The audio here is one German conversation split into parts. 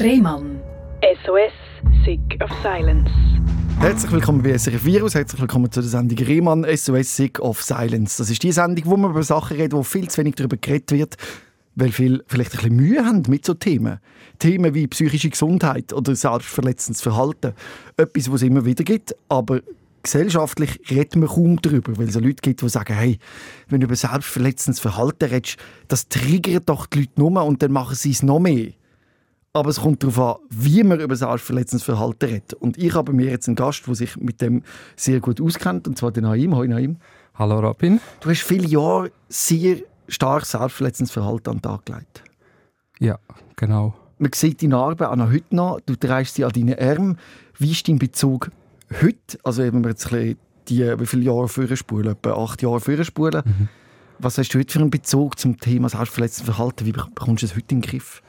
Rehmann. SOS, Sick of Silence. Herzlich willkommen bei SRF Virus, herzlich willkommen zu der Sendung Rehmann SOS Sick of Silence. Das ist die Sendung, wo man über Sachen redet, wo viel zu wenig darüber geredet wird, weil viele vielleicht ein bisschen Mühe haben mit so Themen. Themen wie psychische Gesundheit oder selbstverletzendes Verhalten. Etwas, was es immer wieder gibt, aber gesellschaftlich redet man kaum darüber, weil es Leute gibt, die sagen, hey, wenn du über selbstverletzendes Verhalten redest, das triggert doch die Leute nur und dann machen sie es noch mehr. Aber es kommt darauf an, wie man über selbstverletzendes Verhalten redet. Und ich habe mir jetzt einen Gast, der sich mit dem sehr gut auskennt, und zwar den Naim. Hoi Naim. Hallo Robin. Du hast viele Jahre sehr stark selbstverletzendes Verhalten an den Tag gelegt. Ja, genau. Man sieht die Narbe an heute noch, du trägst sie an deinen Armen. Wie ist dein Bezug heute, also wenn wir jetzt ein die, wie viele Jahre vorspulen, etwa acht Jahre vorspulen, mhm. was hast du heute für einen Bezug zum Thema selbstverletzendes Verhalten? Wie bekommst du es heute in den Griff?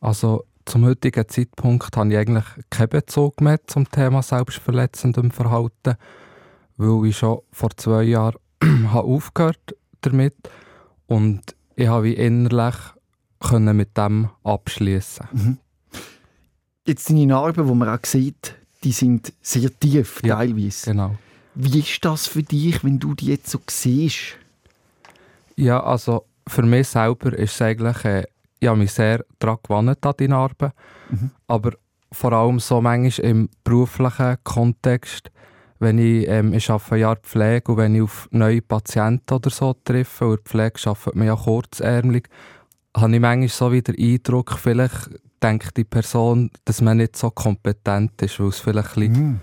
Also zum heutigen Zeitpunkt habe ich eigentlich keinen Bezug mehr zum Thema selbstverletzendem Verhalten, weil ich schon vor zwei Jahren habe aufgehört damit und ich habe innerlich können mit dem abschließen. Mhm. Jetzt deine Narben, die man auch sieht, die sind sehr tief ja, teilweise. Genau. Wie ist das für dich, wenn du die jetzt so siehst? Ja, also für mich selber ist es eigentlich, äh, ich habe mich sehr daran gewöhnt an die Narben, mhm. aber vor allem so manchmal im beruflichen Kontext, wenn ich, ähm, ich arbeite Jahr Pflege und wenn ich auf neue Patienten oder so treffe, und Pflege arbeitet man ja kurzärmlich, habe ich manchmal so wieder den Eindruck, vielleicht denkt die Person, dass man nicht so kompetent ist, weil es vielleicht mm.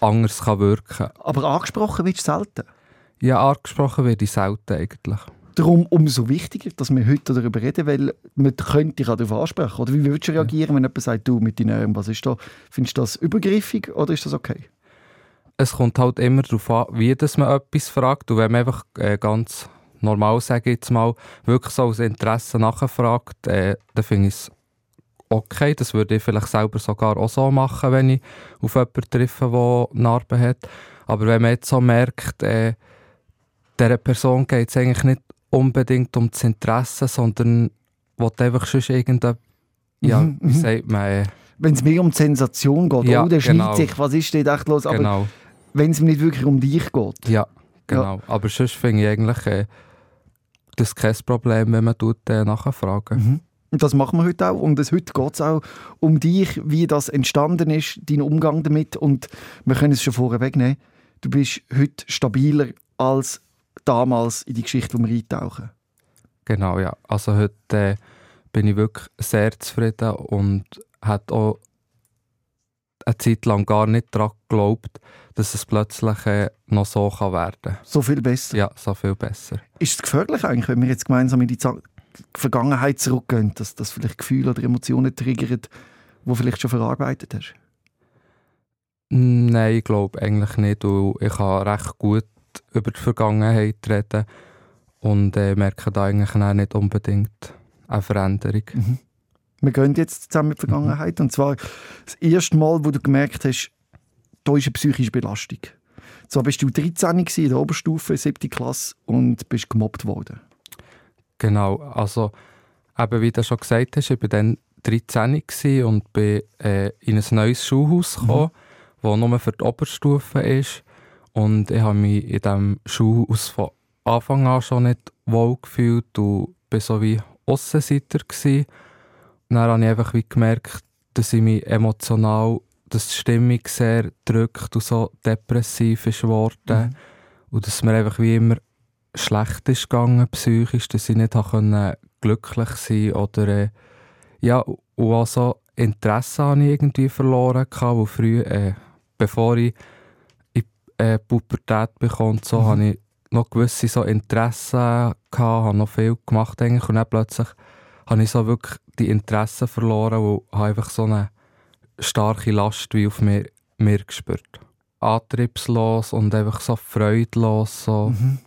anders kann wirken kann. Aber angesprochen wird selten? Ja, angesprochen werde ich selten eigentlich. Darum umso wichtiger, dass wir heute darüber reden, weil man könnte dich auch darauf ansprechen. Oder wie würdest du reagieren, wenn jemand sagt, du mit deinen was ist da? Findest du das übergriffig oder ist das okay? Es kommt halt immer darauf an, wie dass man etwas fragt. Und wenn man einfach äh, ganz normal, sage ich jetzt mal, wirklich so aus Interesse nachfragt, äh, dann finde ich es okay. Das würde ich vielleicht selber sogar auch so machen, wenn ich auf jemanden treffe, der Narben hat. Aber wenn man jetzt so merkt, äh, dieser Person geht es eigentlich nicht unbedingt um das Interesse, sondern will einfach schon irgendein, ja, mhm, wie mhm. sagt man... Äh, wenn es mehr um die Sensation geht, ja, oh, der genau. sich, was ist denn echt los? Aber genau. wenn es nicht wirklich um dich geht. Ja, genau. Ja. Aber sonst finde ich eigentlich, äh, das ist kein Problem, wenn man tut, äh, nachfragen. Mhm. Und das machen wir heute auch. Und es, heute geht es auch um dich, wie das entstanden ist, dein Umgang damit. Und wir können es schon vorher wegnehmen. Du bist heute stabiler als damals in die Geschichte, wo wir eintauchen. Genau, ja. Also heute äh, bin ich wirklich sehr zufrieden und hat auch eine Zeit lang gar nicht daran geglaubt, dass es plötzlich äh, noch so kann werden kann. So viel besser? Ja, so viel besser. Ist es gefährlich eigentlich, wenn wir jetzt gemeinsam in die Vergangenheit zurückgehen, dass das vielleicht Gefühle oder Emotionen triggert, die vielleicht schon verarbeitet hast? Nein, ich glaube eigentlich nicht. Ich kann recht gut über die Vergangenheit reden und äh, merke da eigentlich auch nicht unbedingt eine Veränderung. Mhm. Wir gehen jetzt zusammen mit der Vergangenheit. Mhm. Und zwar das erste Mal, wo du gemerkt hast, da ist eine psychische Belastung. So bist du 13 in der Oberstufe, 7. Klasse und bist gemobbt worden. Genau, also eben wie du schon gesagt hast, ich war dann 13 und bin äh, in ein neues Schulhaus mhm. gekommen, mhm. das nur für die Oberstufe ist. Und ich habe mich in diesem Schulhaus von Anfang an schon nicht wohl gefühlt und war so wie Aussenseiter. Gewesen. Dann habe ich einfach wie gemerkt, dass ich mich emotional, dass die Stimmung sehr drückt und so depressiv ist geworden. Mhm. Und dass mir einfach wie immer schlecht ist gegangen, psychisch, dass ich nicht konnte glücklich sein oder äh, ja, und auch so Interesse habe ich irgendwie verloren, wo früh, äh, bevor ich äh, Pubertät bekam, so, mhm. habe ich noch gewisse so Interessen gehabt, habe noch viel gemacht eigentlich, und dann plötzlich habe ich so wirklich die Interessen verloren und habe einfach so eine starke Last wie auf mir, mir gespürt. Antriebslos und einfach so freudlos, so mhm.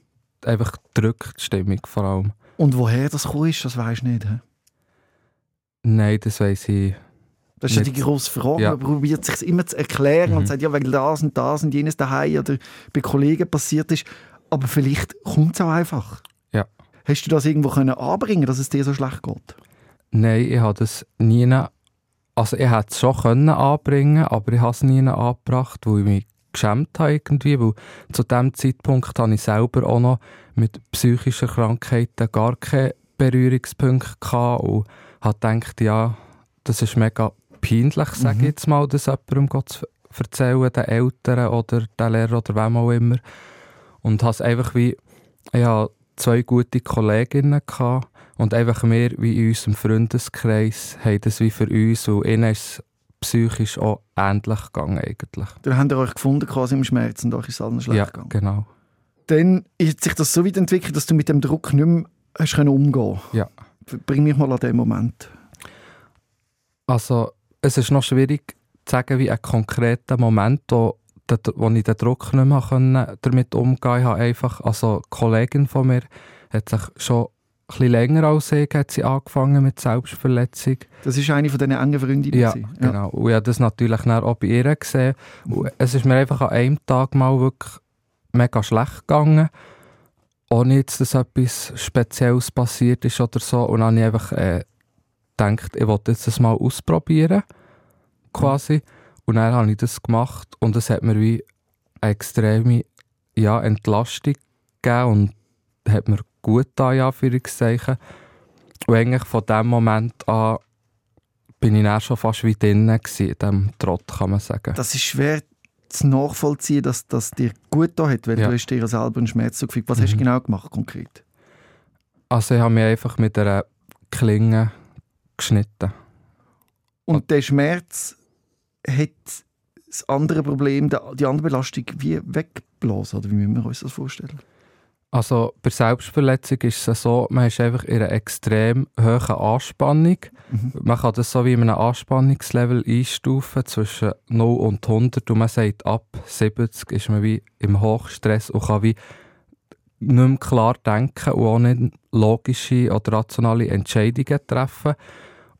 einfach drückt die Stimmung vor allem. Und woher das gekommen ist, das du nicht, he? Nein, das weiß ich das ist ja die grosse Frage. Ja. Man probiert sich immer zu erklären mhm. und sagt, ja, weil das und das und jenes daheim oder bei Kollegen passiert ist. Aber vielleicht kommt es auch einfach. Ja. Hast du das irgendwo können anbringen, dass es dir so schlecht geht? Nein, ich habe das nie also ich hätte es schon können anbringen aber ich habe es nie angebracht, weil ich mich geschämt habe irgendwie, weil zu dem Zeitpunkt hatte ich selber auch noch mit psychischen Krankheiten gar keine Berührungspunkte gehabt und habe gedacht, ja, das ist mega peinlich, sage ich mhm. jetzt mal, das jemandem zu erzählen, den Eltern oder den Lehrer oder wem auch immer. Und habe es einfach wie, ich hatte zwei gute Kolleginnen gehabt und einfach wir, wie in unserem Freundeskreis, haben das wie für uns und ihnen ist es psychisch auch ähnlich gegangen eigentlich. Dann habt ihr euch gefunden quasi im Schmerz und euch ist allen schlecht ja, gegangen? genau. Dann ist sich das so weit entwickelt, dass du mit dem Druck nicht mehr hast umgehen Ja. Bring mich mal an den Moment. Also, es ist noch schwierig zu sagen, wie ein konkreter Moment, wo, wo ich den Druck nicht mehr können, damit umgehen konnte. Ich habe einfach, also eine Kollegin von mir hat sich schon ein bisschen länger als ich hat sie angefangen mit Selbstverletzung. Das ist eine von diesen engen Freundinnen? Ja, ja, genau. Und ich habe das natürlich auch bei ihr gesehen. Und es ist mir einfach an einem Tag mal wirklich mega schlecht gegangen. Ohne jetzt, dass etwas Spezielles passiert ist oder so. Und dann habe ich einfach äh, gedacht, ich wollte jetzt das mal ausprobieren. Quasi. Und dann habe ich das gemacht und es hat mir wie eine extreme ja, Entlastung gegeben und hat mir gut da ja, Anführungszeichen. Und eigentlich von dem Moment an bin ich dann schon fast wie drinnen in diesem Trott, kann man sagen. Das ist schwer zu nachvollziehen, dass das dir gut da hat, weil ja. du hast dir selber einen Schmerz zugefügt. Was mhm. hast du mhm. genau gemacht, konkret? Also ich habe mich einfach mit einer Klinge geschnitten. Und der Schmerz hat das andere Problem, die andere Belastung wie weggeblasen, oder wie müssen wir uns das vorstellen? Also bei Selbstverletzung ist es so, man ist einfach in einer extrem hohen Anspannung. Mhm. Man kann das so wie in einem Anspannungslevel einstufen zwischen 0 und 100 und man sagt, ab 70 ist man wie im Hochstress und kann wie nicht mehr klar denken und auch nicht logische oder rationale Entscheidungen treffen.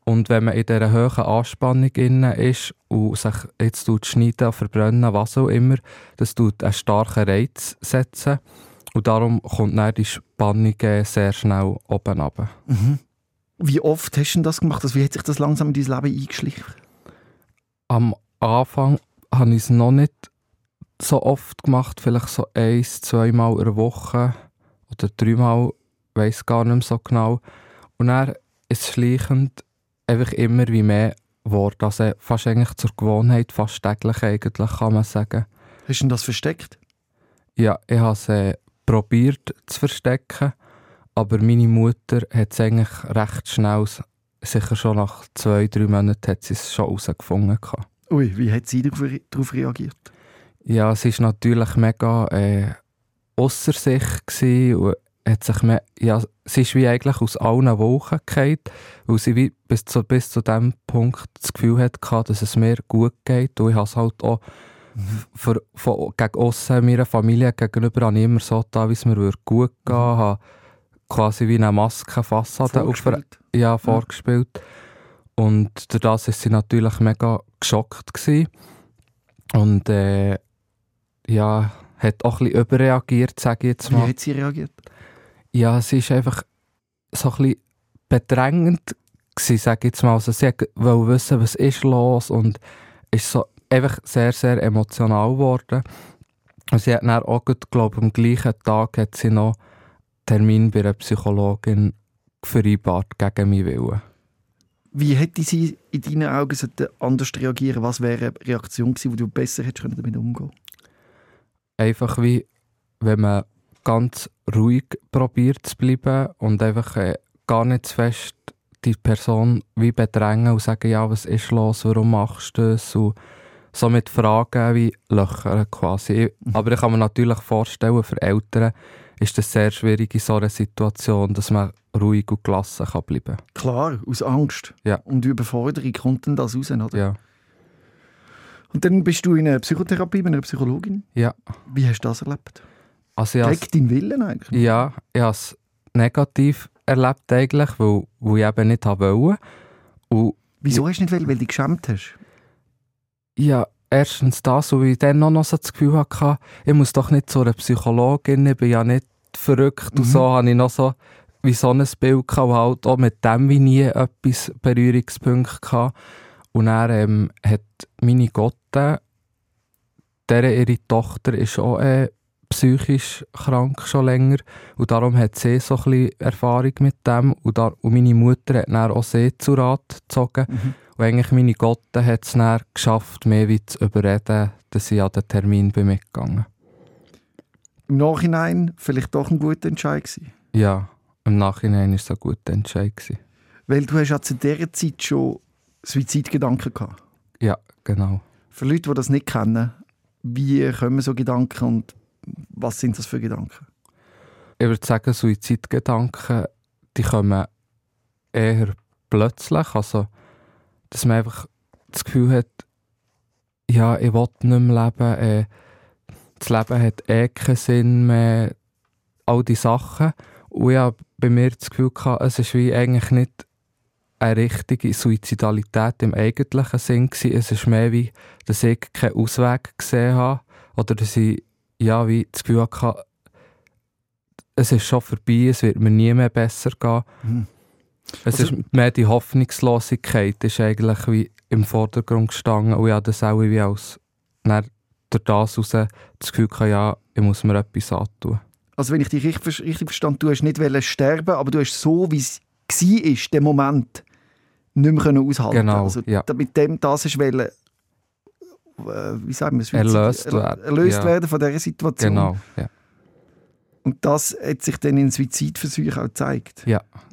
Und wenn man in dieser hohen Anspannung ist und sich jetzt schneiden, verbrennen, was auch immer, das tut einen starken Reiz setzen. Und darum kommt dann die Spannung sehr schnell oben runter. Mhm. Wie oft hast du das gemacht? Also wie hat sich das langsam in dein Leben eingeschlichen? Am Anfang habe ich es noch nicht so oft gemacht, vielleicht so eins, zweimal in der Woche oder dreimal, ich weiß gar nicht mehr so genau. Und dann ist es schleichend einfach immer wie mehr geworden. Also fast eigentlich zur Gewohnheit, fast täglich eigentlich, kann man sagen. Hast du das versteckt? Ja, ich habe es äh, probiert zu verstecken, aber meine Mutter hat es eigentlich recht schnell, sicher schon nach zwei, drei Monaten, hat sie es schon herausgefunden. Ui, wie hat sie darauf reagiert? Ja, sie war natürlich mega äh, ausser sich und hat sich mehr, ja, sie ist wie eigentlich aus allen Wochen gefallen, weil sie wie bis zu, bis zu dem Punkt das Gefühl hatte, dass es mir gut geht und ich habe es halt auch für, von, gegen aussen meiner Familie gegenüber ich immer so da, wie es mir gut gehen. Mhm. habe quasi wie eine Maskenfassade auf, ja, vorgespielt. Und durch das war sie natürlich mega geschockt. Gewesen. Und äh, ja, hat auch ein bisschen überreagiert, sage ich jetzt mal. Wie hat sie reagiert? Ja, sie ist einfach so ein bisschen bedrängend gewesen, sage jetzt mal. Also sie wollte wissen, was ist los und ist so einfach sehr, sehr emotional geworden. Und sie hat dann auch, glaube am gleichen Tag hat sie noch Termin bei einer Psychologin vereinbart, gegen meinen Willen. Wie hätte sie in deinen Augen anders reagieren Was wäre eine Reaktion gewesen, wo du besser hättest damit umgehen Einfach wie, wenn man ganz ruhig probiert zu bleiben und einfach äh, gar nicht zu fest die Person wie bedrängen und sagen, ja, was ist los, warum machst du das? Und so mit Fragen wie Löcher quasi. Mhm. Aber ich kann mir natürlich vorstellen, für Eltern ist das sehr schwierig in so einer Situation, dass man ruhig und gelassen kann bleiben Klar, aus Angst. Ja. Und Überforderung kommt dann das raus, oder? Ja. Und dann bist du in einer Psychotherapie mit einer Psychologin. Ja. Wie hast du das erlebt? Also Gegen deinen Willen eigentlich? Ja, ich habe es negativ erlebt eigentlich, weil, weil ich eben nicht wollte. Und Wieso hast du nicht wollen? Weil du dich geschämt hast? Ja, erstens das, weil ich dann noch so das Gefühl hatte, ich muss doch nicht zu einer Psychologin, ich bin ja nicht verrückt. Mhm. Und so habe ich noch so wie so ein Bild gehabt, und halt auch mit dem wie nie etwas Berührungspunkte gehabt. Und dann ähm, hat meine Gotte, deren ihre Tochter ist auch äh, psychisch krank schon länger und darum hat sie so ein bisschen Erfahrung mit dem und, da, und meine Mutter hat dann auch sie zu Rat gezogen Mhm. und eigentlich meine Gotte hat es dann geschafft, mehr wie zu überreden, dass sie an den Termin bin mitgegangen. Im Nachhinein vielleicht doch ein guter Entscheid gewesen. Ja, im Nachhinein war es ein guter Entscheid. Gewesen. Weil du hast ja zu dieser Zeit schon Suizidgedanken gehabt. Ja, genau. Für Leute, die das nicht kennen, wie kommen so Gedanken und was sind das für Gedanken? Ich würde sagen, Suizidgedanken, die kommen eher plötzlich. Also, dass man einfach das Gefühl hat, ja, ich will nicht mehr leben, äh, das Leben hat eh keinen Sinn mehr, all diese Sachen. Und ich habe bei mir das Gefühl gehabt, es ist wie eigentlich nicht eine richtige Suizidalität im eigentlichen Sinn gewesen. Es ist mehr wie, dass ich keinen Ausweg gesehen habe oder dass ich ja, wie das Gefühl hatte, es ist schon vorbei, es wird mir nie mehr besser gehen. Mhm. Es Also- ist mehr die Hoffnungslosigkeit ist eigentlich wie im Vordergrund gestanden und ich habe das auch wie als dann durch das heraus das Gefühl gehabt, ja, ich muss mir etwas antun. Also wenn ich dich richtig, richtig verstand, du hast nicht sterben, aber du hast so, wie es war, der Moment, nicht mehr können aushalten Genau, also, ja. Mit dem, das ist wollen, wie sagen wir? Erlöst Er- werden, Erlöst ja. werden von dieser Situation. Genau, ja, Und das hat sich dann in Suizidversuchen auch gezeigt.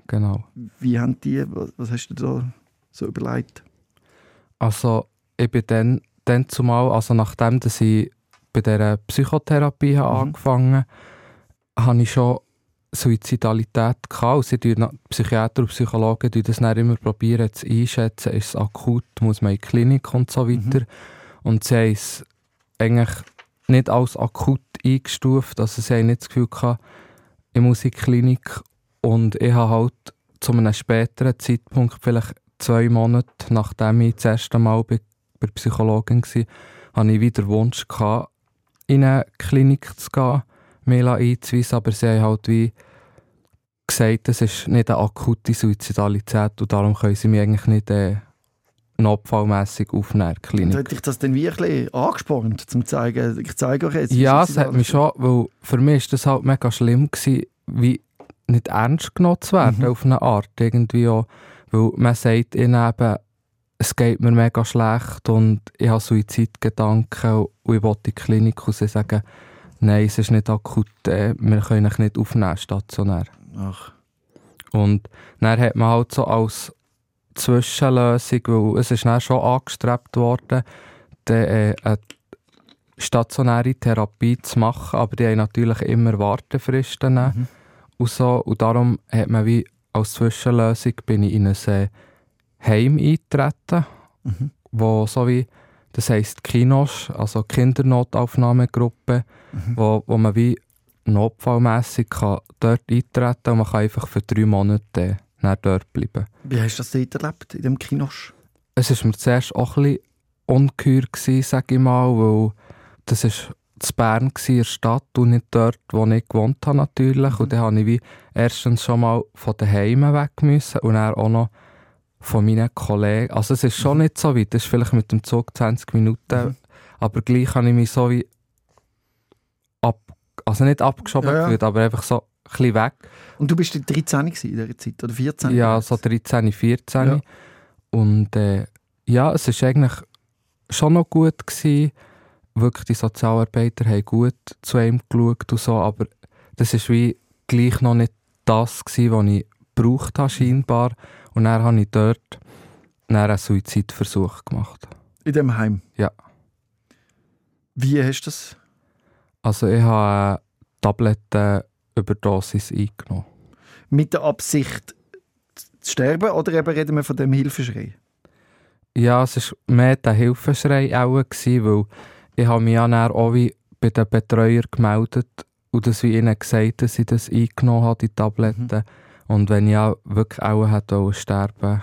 genau. Wie haben die, was, hast du da so überlegt? Also ich bin dann, dann zumal, also nachdem dass ich bei dieser Psychotherapie habe Mhm. angefangen habe, ich schon Suizidalität gehabt. Na- Psychiater und Psychologen die das dann immer probieren zu einschätzen, ist es akut, muss man in die Klinik und so weiter. Und sie haben es eigentlich nicht als akut eingestuft, also sie haben nicht das Gefühl gehabt, ich muss in die Klinik und ich habe halt zu einem späteren Zeitpunkt, vielleicht zwei Monate nachdem ich das erste Mal bei, bei der Psychologin war, hatte ich wieder Wunsch, gehabt, in eine Klinik zu gehen, mich einzuweisen, aber sie haben halt wie gesagt, es ist nicht eine akute Suizidalität und darum können sie mich eigentlich nicht äh, notfallmässig aufnehmen in der Und Klinik. hat dich das dann wirklich angespornt, um zu zeigen, ich zeige euch jetzt. Ja, es hat mich schon, weil für mich war das halt mega schlimm, gewesen, wie nicht ernst genommen zu werden, Mhm. auf eine Art irgendwie auch, weil man sagt ihnen eben, es geht mir mega schlecht und ich habe Suizidgedanken und ich will in die Klinik und sie sagen, nein, es ist nicht akut, äh, wir können dich nicht aufnehmen, stationär. Ach, Und dann hat man halt so als Zwischenlösung, weil es ist dann schon angestrebt worden, dann, äh, eine stationäre Therapie zu machen, aber die haben natürlich immer Wartefristen Mhm. und so. Und darum hat man wie als Zwischenlösung bin ich in ein äh, Heim eingetreten, Mhm. wo so wie, das heisst Kinos, also Kindernotaufnahmegruppe, Mhm. wo, wo man wie notfallmässig kann dort eintreten und man kann einfach für drei Monate äh, dann dort bleiben. Wie hast du das dort erlebt, in dem Kinosch? Es war mir zuerst auch ein bisschen ungeheuer, sage ich mal, weil das war in Bern, in der Stadt und nicht dort, wo ich gewohnt habe natürlich. Mhm. Und dann habe ich wie erstens schon mal von daheim weg müssen und dann auch noch von meinen Kollegen. Also es ist schon nicht so weit, das ist vielleicht mit dem Zug 20 Minuten, Mhm. aber gleich habe ich mich so wie ab, also nicht abgeschoben Ja, ja. aber einfach so bisschen weg. Und du bist dort 13 gewesen in dieser Zeit, oder 14? Ja, so 13, 14. Ja. Und äh, ja, es war eigentlich schon noch gut. Gewesen. Wirklich, die Sozialarbeiter haben gut zu ihm geschaut und so, aber das war wie gleich noch nicht das, gewesen, was ich gebraucht habe, scheinbar. Und dann habe ich dort einen Suizidversuch gemacht. In dem Heim? Ja. Wie hast du das? Also ich habe eine Tablettenüberdosis eingenommen. Mit der Absicht zu sterben oder eben reden wir von dem Hilfeschrei? Ja, es war mehr der Hilfeschrei auch, gewesen, weil ich habe mich ja auch wie bei den Betreuern gemeldet und das wie ihnen gesagt, dass ich das eingenommen habe, die Tabletten. Und wenn ich ja wirklich auch hätte sterben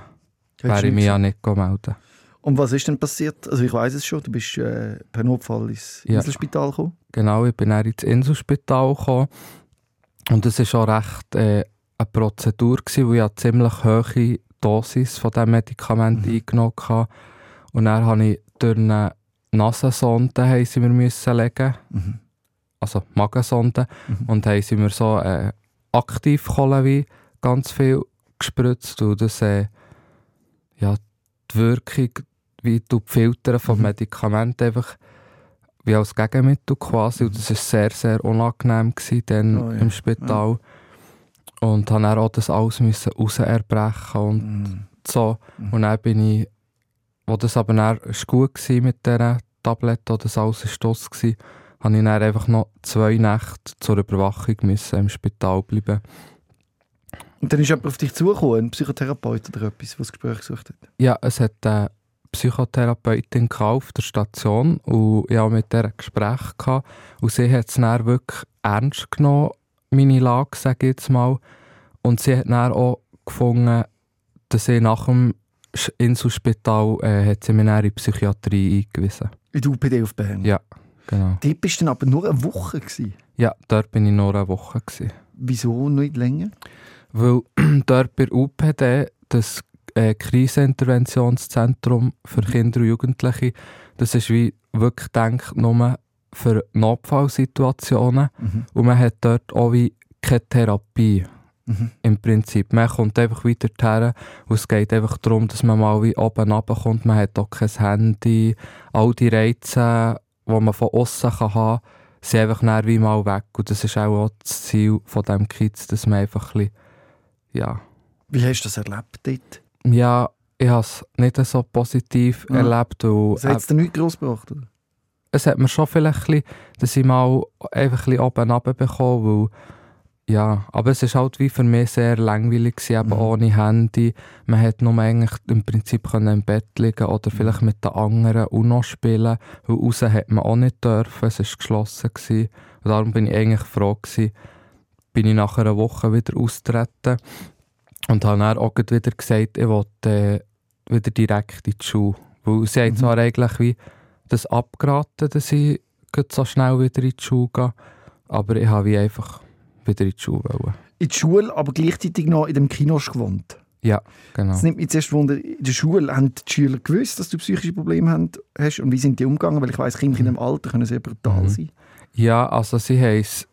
wäre ich mich ja nicht melden. Und was ist denn passiert? Also ich weiß es schon, du bist äh, per Notfall ins Ja. Inselspital gekommen. Genau, ich bin dann ins Inselspital gekommen und das war auch recht äh, eine Prozedur, gewesen, weil ich eine ziemlich hohe Dosis von diesem Medikament Mhm. eingenommen habe. Und dann habe ich durch eine Nasensonde haben sie mir müssen legen, Mhm. also Magensonde, Mhm. und haben sie mir so äh, aktiv wie ganz viel gespritzt und das äh, ja, die Wirkung, wie du die Filter vom Mhm. Medikament einfach wie als Gegenmittel quasi und das war sehr, sehr unangenehm gewesen, dann Oh ja, im Spital und habe dann auch das alles müssen raus erbrechen und Mhm. so Mhm. und dann bin ich, wo das aber dann ist gut war mit dieser Tablette, wo das alles ist Stoss war, habe ich dann einfach noch zwei Nächte zur Überwachung müssen im Spital bleiben. Und dann ist jemand auf dich zugekommen, ein Psychotherapeut oder etwas, der das Gespräch gesucht hat. Ja, es hat eine Psychotherapeutin auf der Station und ich hatte mit der ein Gespräch gehabt, und sie hat es dann wirklich ernst genommen, meine Lage, sage ich jetzt mal. Und sie hat dann auch gefunden, dass sie nach dem Inselspital äh, hat sie mich in die Psychiatrie eingewiesen. In der UPD auf Bern. Ja. Genau. Dort bist du dann aber nur eine Woche. Gewesen. Ja, dort bin ich nur eine Woche. Gewesen. Wieso nicht länger? Weil dort bei UPD, das äh, Kriseninterventionszentrum für Kinder und Jugendliche, das ist wie wirklich gedacht nur für Notfallsituationen Mhm. und man hat dort auch wie keine Therapie Mhm. im Prinzip. Man kommt einfach weiter her und es geht einfach darum, dass man mal wie oben runterkommt. Man hat auch kein Handy. All die Reize, die man von außen haben kann, sind einfach dann wie mal weg. Und das ist auch, auch das Ziel von diesem Kids, dass man einfach ein bisschen, ja, Wie hast du das erlebt dort? Ja, ich habe es nicht so positiv Ja. erlebt. Weil, Das hat es dir nichts gross gebracht? Oder? es hat mir schon vielleicht ein bisschen, dass ich mal einfach ein bisschen oben runterbekomme, weil ja, aber es ist halt wie für mich sehr langweilig gewesen, eben Mhm. ohne Handy. Man hat nur eigentlich im Prinzip können im Bett liegen oder vielleicht mit den anderen UNO spielen, weil raus hat man auch nicht dürfen, es war geschlossen gewesen. Und darum bin ich eigentlich froh gewesen, bin ich nach einer Woche wieder austreten und habe dann auch wieder gesagt, ich wollte äh, wieder direkt in die Schule. Weil sie haben Mhm. zwar eigentlich wie das abgeraten, dass ich so schnell wieder in die Schule gehe, aber ich habe wie einfach wieder in die Schule wollen. In der Schule, aber gleichzeitig noch in dem Kino hast du gewohnt. Ja, genau. Das nimmt mich zuerst Wunder, in der Schule haben die Schüler gewusst, dass du psychische Probleme haben- hast und wie sind die umgegangen? Weil ich weiss, Kinder in dem Alter können sehr brutal Mhm. sein. Ja, also sie haben es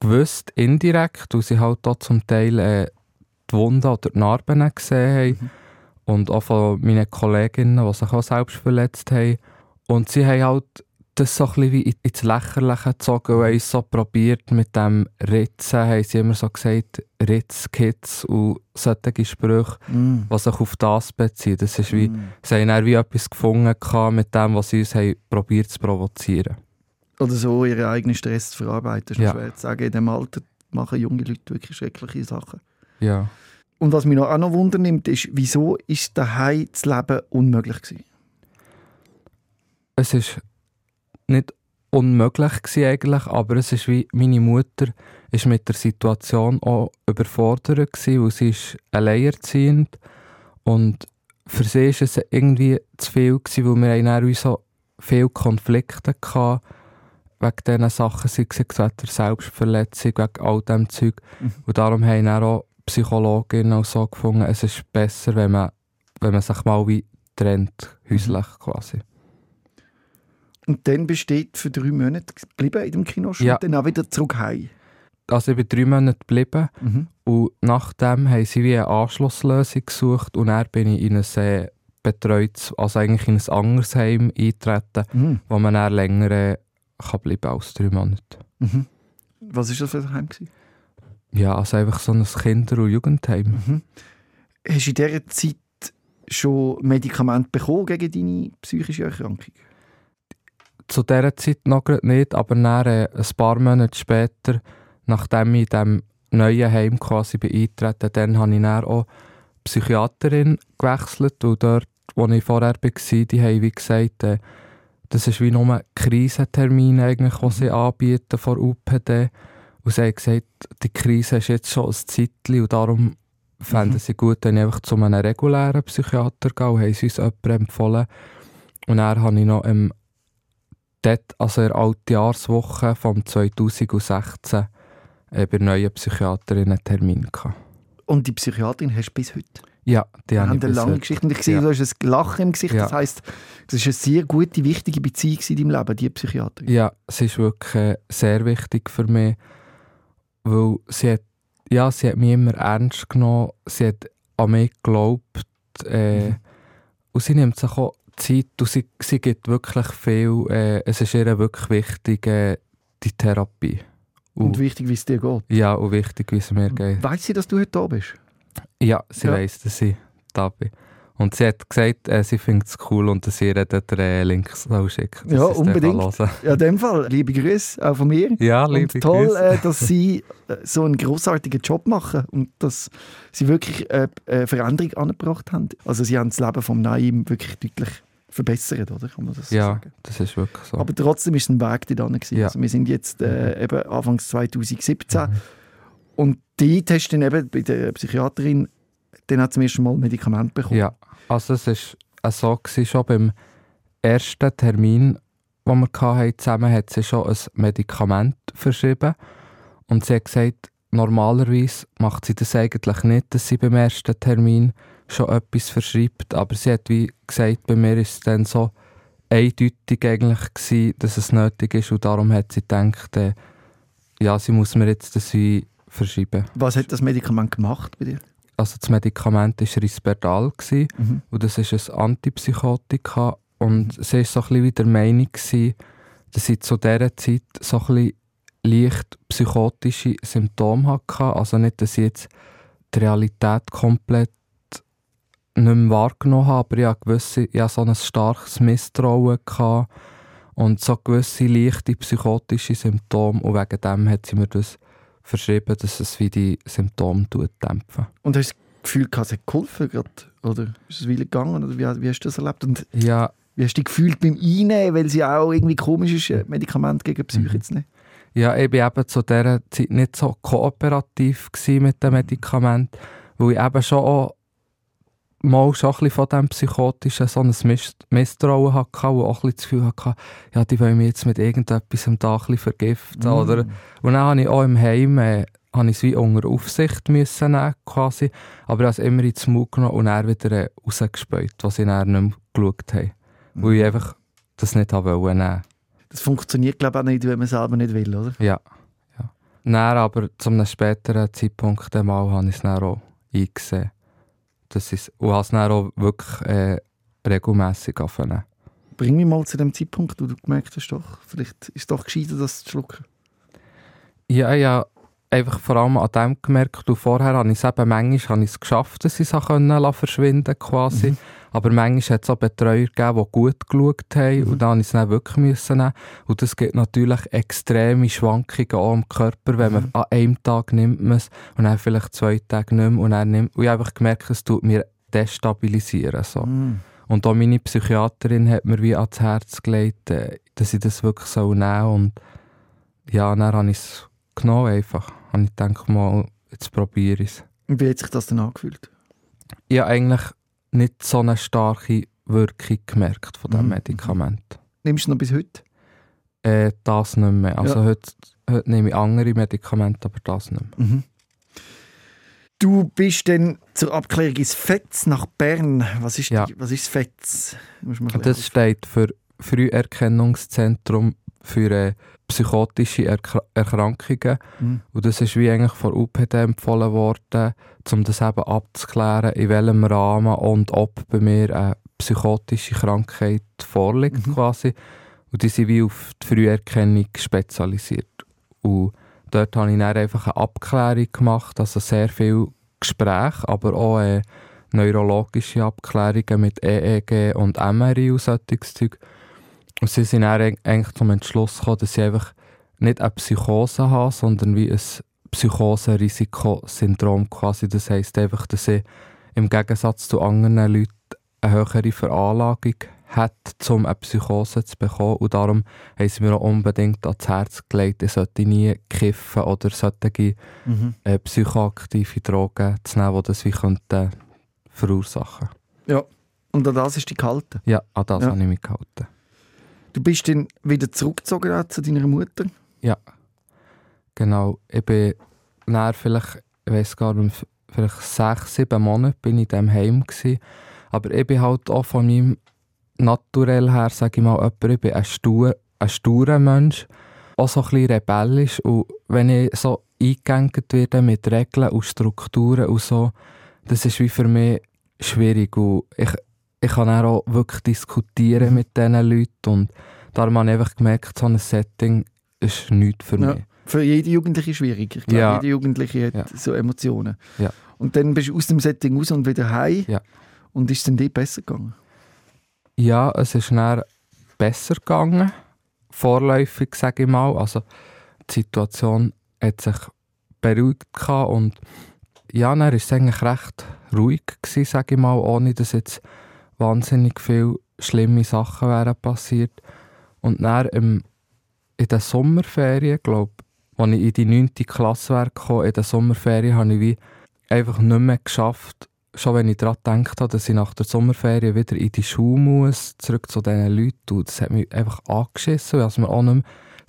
gewusst, indirekt, weil sie halt auch zum Teil äh, die Wunden oder die Narben gesehen haben. Mhm. Und auch von meinen Kolleginnen, die sich auch selbst verletzt haben. Und sie haben halt das so ein bisschen wie in- ins Lächerliche gezogen, weil ich so probiert mit dem Ritzen, haben sie immer so gesagt, Ritzkids und solche Sprüche, Mhm. die sich auf das beziehen. Das ist wie, Mhm. sie haben dann wie etwas gefunden mit dem, was sie uns haben probiert zu provozieren. Oder so ihren eigenen Stress zu verarbeiten. Ist Ja. schwer zu sagen. In diesem Alter machen junge Leute wirklich schreckliche Sachen. Ja. Und was mich noch, auch noch Wunder nimmt, ist, wieso ist daheim das Leben unmöglich gewesen? es ist nicht unmöglich gewesen eigentlich, aber es ist wie meine Mutter ist mit der Situation auch überfordert gewesen, weil sie ist alleinerziehend und für sie ist es irgendwie zu viel gewesen, weil wir dann wie so viele Konflikte hatten wegen diesen Sachen, sei es wegen der Selbstverletzung, wegen all dem Zeug Mhm. und darum haben dann auch Psychologinnen auch so gefunden, es ist besser, wenn man, wenn man sich mal wie trennt, häuslich quasi. Und dann besteht für drei Monate geblieben in dem Kino Ja. dann auch wieder zurück heim. Also ich bin drei Monate geblieben Mhm. und nachdem haben sie wie eine Anschlusslösung gesucht und dann bin ich in ein sehr betreutes, also eigentlich in ein anderes Heim eingetreten, Mhm. wo man dann länger äh, kann bleiben als drei Monate. Mhm. Was war das für ein Heim? Gewesen? Ja, also einfach so ein Kinder- und Jugendheim. Mhm. Hast du in dieser Zeit schon Medikamente bekommen gegen deine psychische Erkrankung? Zu dieser Zeit noch nicht, aber dann, äh, ein paar Monate später, nachdem ich in diesem neuen Heim quasi eingetreten, dann habe ich dann auch Psychiaterin gewechselt und dort, wo ich vorher war, die haben wie gesagt, äh, das ist wie nur ein Krisentermin eigentlich, den sie anbieten von UPD. Und sie haben gesagt, die Krise ist jetzt schon ein Zeitchen und darum fänden Mhm. sie gut, wenn ich einfach zu einem regulären Psychiater gehe und haben sie uns jemanden empfohlen. Und dann habe ich noch im dort, also in der Altjahrswoche vom 2016, äh, bei der neuen Psychiaterin einen Termin gehabt. Und die Psychiaterin hast du bis heute? Ja, die haben eine lange heute. Geschichte. Und ich sehe, Ja. du hast ein Lachen im Gesicht. Ja. Das heisst, das ist eine sehr gute, wichtige Beziehung in deinem Leben, die Psychiaterin. Ja, es ist wirklich sehr wichtig für mich, weil sie hat, ja, sie hat mich immer ernst genommen, sie hat an mich geglaubt äh, Mhm. und sie nimmt sich auch Zeit und sie, sie gibt wirklich viel, äh, es ist ihr wirklich wichtig, äh, die Therapie. Und wichtig, wie es dir geht. ja, und wichtig, wie es mir geht. Weißt sie, dass du heute da bist? Ja, sie Ja. weiss, dass ich da bin. Und sie hat gesagt, äh, sie findet es cool und dass ihr den äh, Link dass Ja, unbedingt. Ja, in dem Fall, liebe Grüße auch von mir. Ja, liebe und toll, äh, dass Sie äh, so einen großartigen Job machen und dass Sie wirklich äh, äh, Veränderung angebracht haben. Also Sie haben das Leben von Naim wirklich deutlich verbessert, oder? Kann man das so Ja, sagen? das ist wirklich so. Aber trotzdem ist es ein Weg dorthin. gewesen. Ja. Also wir sind jetzt äh, eben Anfangs 2017 Mhm. und dort hast du dann eben bei der Psychiaterin dann hat zum ersten Mal Medikament bekommen. Ja, also es war so, gewesen, schon beim ersten Termin, den wir hatten, zusammen hat sie schon ein Medikament verschrieben. Und sie hat gesagt, normalerweise macht sie das eigentlich nicht, dass sie beim ersten Termin schon etwas verschreibt. Aber sie hat wie gesagt, bei mir ist es dann so eindeutig eigentlich gewesen, dass es nötig ist. Und darum hat sie gedacht, äh, ja, sie muss mir jetzt das wie verschreiben. Was hat das Medikament gemacht bei dir? Also das Medikament war Risperdal. Gewesen. Mhm. Und das ist ein Antipsychotika. Und sie war so ein bisschen wie der Meinung, gewesen, dass sie zu dieser Zeit so ein bisschen leicht psychotische Symptome hatte. Also nicht, dass ich jetzt die Realität komplett nicht mehr wahrgenommen habe, aber ich hatte, gewisse, ich hatte so ein starkes Misstrauen gehabt und so gewisse leichte psychotische Symptome. Und wegen dem hat sie mir das verschrieben, dass es wie die Symptome tut, dämpfen. Und hast du das Gefühl, gehabt, es hat geholfen? Grad? Oder ist es Weile gegangen? Oder wie, wie hast du das erlebt? Und Ja, wie hast du dich gefühlt beim Einnehmen? Weil es ja auch irgendwie komisch ist, ein Medikament gegen Psyche Mhm. zu nehmen. Ja, ich war eben zu dieser Zeit nicht so kooperativ mit dem Medikament, weil ich eben schon auch mal schon ein bisschen von diesem Psychotischen so ein Miss Misstrauen hatte und auch ein bisschen das Gefühl hatte, ja, die wollen mich jetzt mit irgendetwas am Tag vergiften. Mhm. Oder, und dann habe ich auch im Heim äh, habe ich es wie unter Aufsicht müssen nehmen, quasi. Aber ich habe es immer ins Mund genommen und dann wieder äh, rausgespäut, was ich dann nicht mehr geschaut habe. Weil ich einfach das nicht habe wollen nehmen. Das funktioniert, glaube ich, auch nicht, wenn man selber nicht will, oder? Ja. ja. Dann aber zu einem späteren Zeitpunkt einmal habe ich es dann auch eingesehen. Das ist, und habe es dann auch wirklich äh, regelmässig angefangen. Bring mich mal zu dem Zeitpunkt, wo du gemerkt hast, doch, vielleicht ist es doch gescheiter, das zu schlucken. Ja, ja, einfach vor allem an dem gemerkt. Und vorher habe ich es eben, manchmal habe ich es geschafft, dass ich es verschwinden quasi. Mhm. Aber manchmal hat es auch Betreuer gegeben, die gut geschaut haben. Mhm. Und dann habe ich es wirklich müssen nehmen. Und das gibt natürlich extreme Schwankungen auch im Körper, wenn man Mhm. an einem Tag nimmt man es und dann vielleicht zwei Tage nicht mehr. Und, dann nimmt, und ich habe einfach gemerkt, es tut mir destabilisieren. So. Mhm. Und auch meine Psychiaterin hat mir wie ans Herz gelegt, äh, dass ich das wirklich so nehmen soll. Und ja, dann habe ich es genommen einfach. Und ich denke mal, jetzt probiere ich es. Wie hat sich das dann angefühlt? Habe eigentlich nicht so eine starke Wirkung gemerkt von diesem Mhm. Medikament. Nimmst du noch bis heute? Äh, das nicht mehr. Also Ja. heute, heute nehme ich andere Medikamente, aber das nicht mehr. Mhm. Du bist dann zur Abklärung ins FETZ nach Bern. Was ist, Ja. die, was ist das FETZ? Das steht für Früherkennungszentrum für äh, psychotische Erkra Erkrankungen. Mhm. Und das ist wie eigentlich von UPD empfohlen worden, um das eben abzuklären, in welchem Rahmen und ob bei mir eine psychotische Krankheit vorliegt Mhm. quasi. Und die sind wie auf die Früherkennung spezialisiert. Und dort habe ich dann einfach eine Abklärung gemacht, also sehr viel Gespräch, aber auch äh, neurologische Abklärungen mit EEG und MRI und solches Zeug. Und sie sind dann eig- eigentlich zum Entschluss gekommen, dass sie einfach nicht eine Psychose haben, sondern wie ein Psychose-Risikosyndrom quasi. Das heisst einfach, dass sie im Gegensatz zu anderen Leuten eine höhere Veranlagung hat, um eine Psychose zu bekommen. Und darum haben sie mir auch unbedingt ans Herz gelegt, ich sollte nie kiffen oder solche Mhm. äh, psychoaktive Drogen zu nehmen, die das wie könnten verursachen. Und an das ist die gehalten. Ja, an das Ja. habe ich mich gehalten. Du bist dann wieder zurückgezogen zu deiner Mutter. Genau. Ich bin dann vielleicht, ich weiß gar nicht, vielleicht sechs, sieben Monate bin ich in diesem Heim gewesen. Aber ich bin halt auch von meinem Naturell her, sage ich mal, jemand, ich bin ein, stur, ein sturer Mensch, auch so ein bisschen rebellisch und wenn ich so eingegangen werde mit Regeln und Strukturen und so, das ist wie für mich schwierig und ich, ich kann auch wirklich diskutieren mit diesen Leuten und darum habe ich einfach gemerkt, so ein Setting ist nichts für Ja. mich. Für jede Jugendliche schwierig. Ich glaube, Ja. jede Jugendliche hat Ja. so Emotionen. Ja. Und dann bist du aus dem Setting raus und wieder heim. Ja. Und ist es dann dort besser gegangen? Ja, es ist dann besser gegangen, vorläufig sage ich mal. Also die Situation hat sich beruhigt und ja, dann war es eigentlich recht ruhig gewesen, sage ich mal, ohne dass jetzt wahnsinnig viele schlimme Sachen wären passiert. Und dann im, in den Sommerferien, glaube als ich in die 9. Klasse wäre in den Sommerferien habe ich wie einfach nicht mehr geschafft, schon wenn ich daran gedacht habe, dass ich nach der Sommerferien wieder in die Schule muss, zurück zu diesen Leuten, das hat mich einfach angeschissen, weil ich es mir auch nicht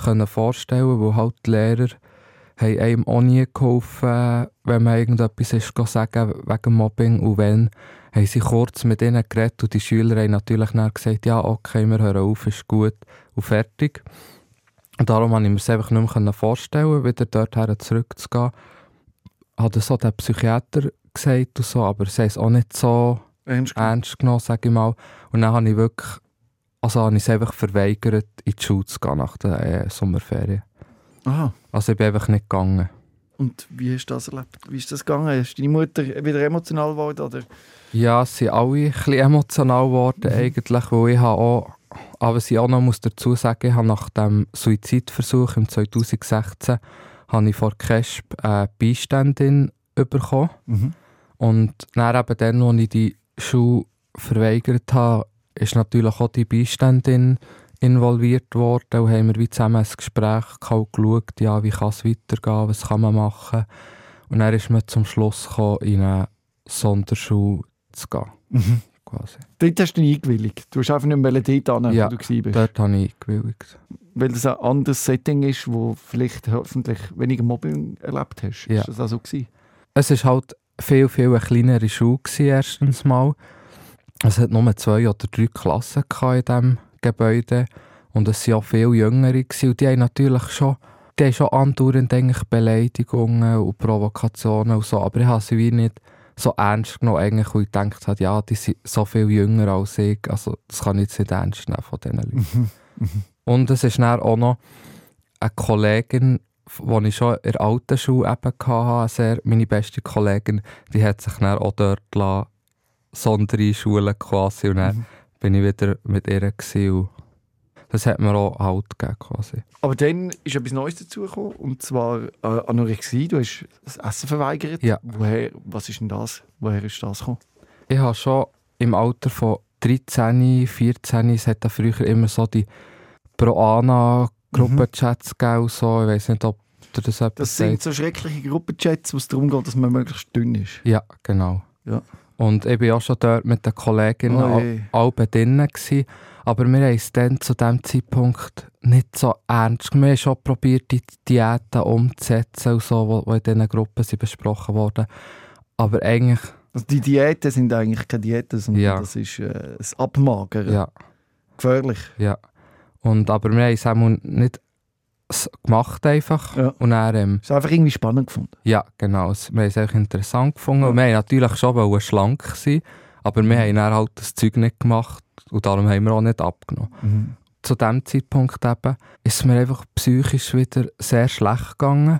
mehr vorstellen weil halt die Lehrer haben einem auch nie geholfen, wenn man irgendetwas ist, sagen wegen Mobbing und wenn, haben sie kurz mit ihnen geredet und die Schüler haben natürlich dann gesagt, ja okay, wir hören auf, ist gut und fertig. Und darum konnte ich mir es einfach nicht mehr vorstellen, wieder dorthin zurückzugehen. Hat so der Psychiater gesagt und so, aber sie haben es auch nicht so Ernst genommen? ernst genommen, sage ich mal. Und dann habe ich wirklich, also habe ich es einfach verweigert, in die Schule zu gehen nach der äh, Sommerferien. Aha. Also ich bin einfach nicht gegangen. Und wie hast du das erlebt? Wie ist das gegangen? Ist deine Mutter wieder emotional geworden? Oder? Ja, es sind alle ein bisschen emotional geworden eigentlich, weil ich habe auch, aber ich auch noch muss dazu sagen, ich habe nach dem Suizidversuch im 2016 habe ich vor Kesp eine Beiständin bekommen. Und dann eben dann, als ich die Schule verweigert habe, ist natürlich auch die Beiständin involviert worden und haben wir wie zusammen ein Gespräch gehabt geschaut, ja, wie kann es weitergehen, was kann man machen. Und dann ist man zum Schluss gekommen, in eine Sonderschule zu gehen. Mhm. Quasi. Dort hast du nicht eingewilligt. Du hast einfach nicht mehr dort hin, Ja, wo du bist. Dort habe ich gewilligt. Weil das ein anderes Setting ist, wo vielleicht hoffentlich weniger Mobbing erlebt hast. Ja. Ist das auch so gewesen? Es war halt viel, viel eine kleinere Schule gewesen, erstens mal. Es hat nur zwei oder drei Klassen in diesem Gebäude. Und es waren auch viel Jüngere und die haben natürlich schon, die haben schon andauernd eigentlich Beleidigungen und Provokationen und so, aber ich habe sie wie nicht so ernst genommen eigentlich, weil ich gedacht habe, ja, die sind so viel jünger als ich, also das kann ich jetzt nicht ernst nehmen von diesen Leuten. Und es ist dann auch noch eine Kollegin, die ich schon in der alten Schule eben hatte, sehr, meine beste Kollegin, die hat sich dann auch dort lassen, Sondereinschulen quasi. Und dann bin ich wieder mit ihr und das hat mir auch Halt gegeben quasi. Aber dann ist etwas Neues dazugekommen, und zwar äh, Anorexie. Du hast das Essen verweigert. Ja. Woher, was ist denn das? Woher ist das gekommen? Ich habe schon im Alter von 13, 14, es hat früher immer so die Pro-Ana-Gruppenchats gegeben und so, ich weiß nicht, ob dir das etwas Das sagt. sind so schreckliche Gruppenchats, wo es darum geht, dass man möglichst dünn ist. Ja, genau. Ja. Und ich war auch schon dort mit den Kolleginnen Oh al- je. alle drinnen. Gewesen. Aber wir haben es dann zu diesem Zeitpunkt nicht so ernst genommen. Wir haben schon probiert, die Diäten umzusetzen, und so, die in diesen Gruppen sind besprochen wurden. Aber eigentlich, Also die Diäten sind eigentlich keine Diäten, sondern Ja. das ist äh, das Abmagern. ja, Gefährlich. ja. Und, aber wir haben es auch nicht gemacht einfach. Ja. Und dann, ähm, Ist einfach irgendwie spannend gefunden. ja, genau, es- wir haben es einfach interessant gefunden. Und wir haben natürlich schon schlank sein, aber wir haben dann halt das Zeug nicht gemacht und darum haben wir auch nicht abgenommen. zu dem Zeitpunkt eben, ist es mir einfach psychisch wieder sehr schlecht gegangen.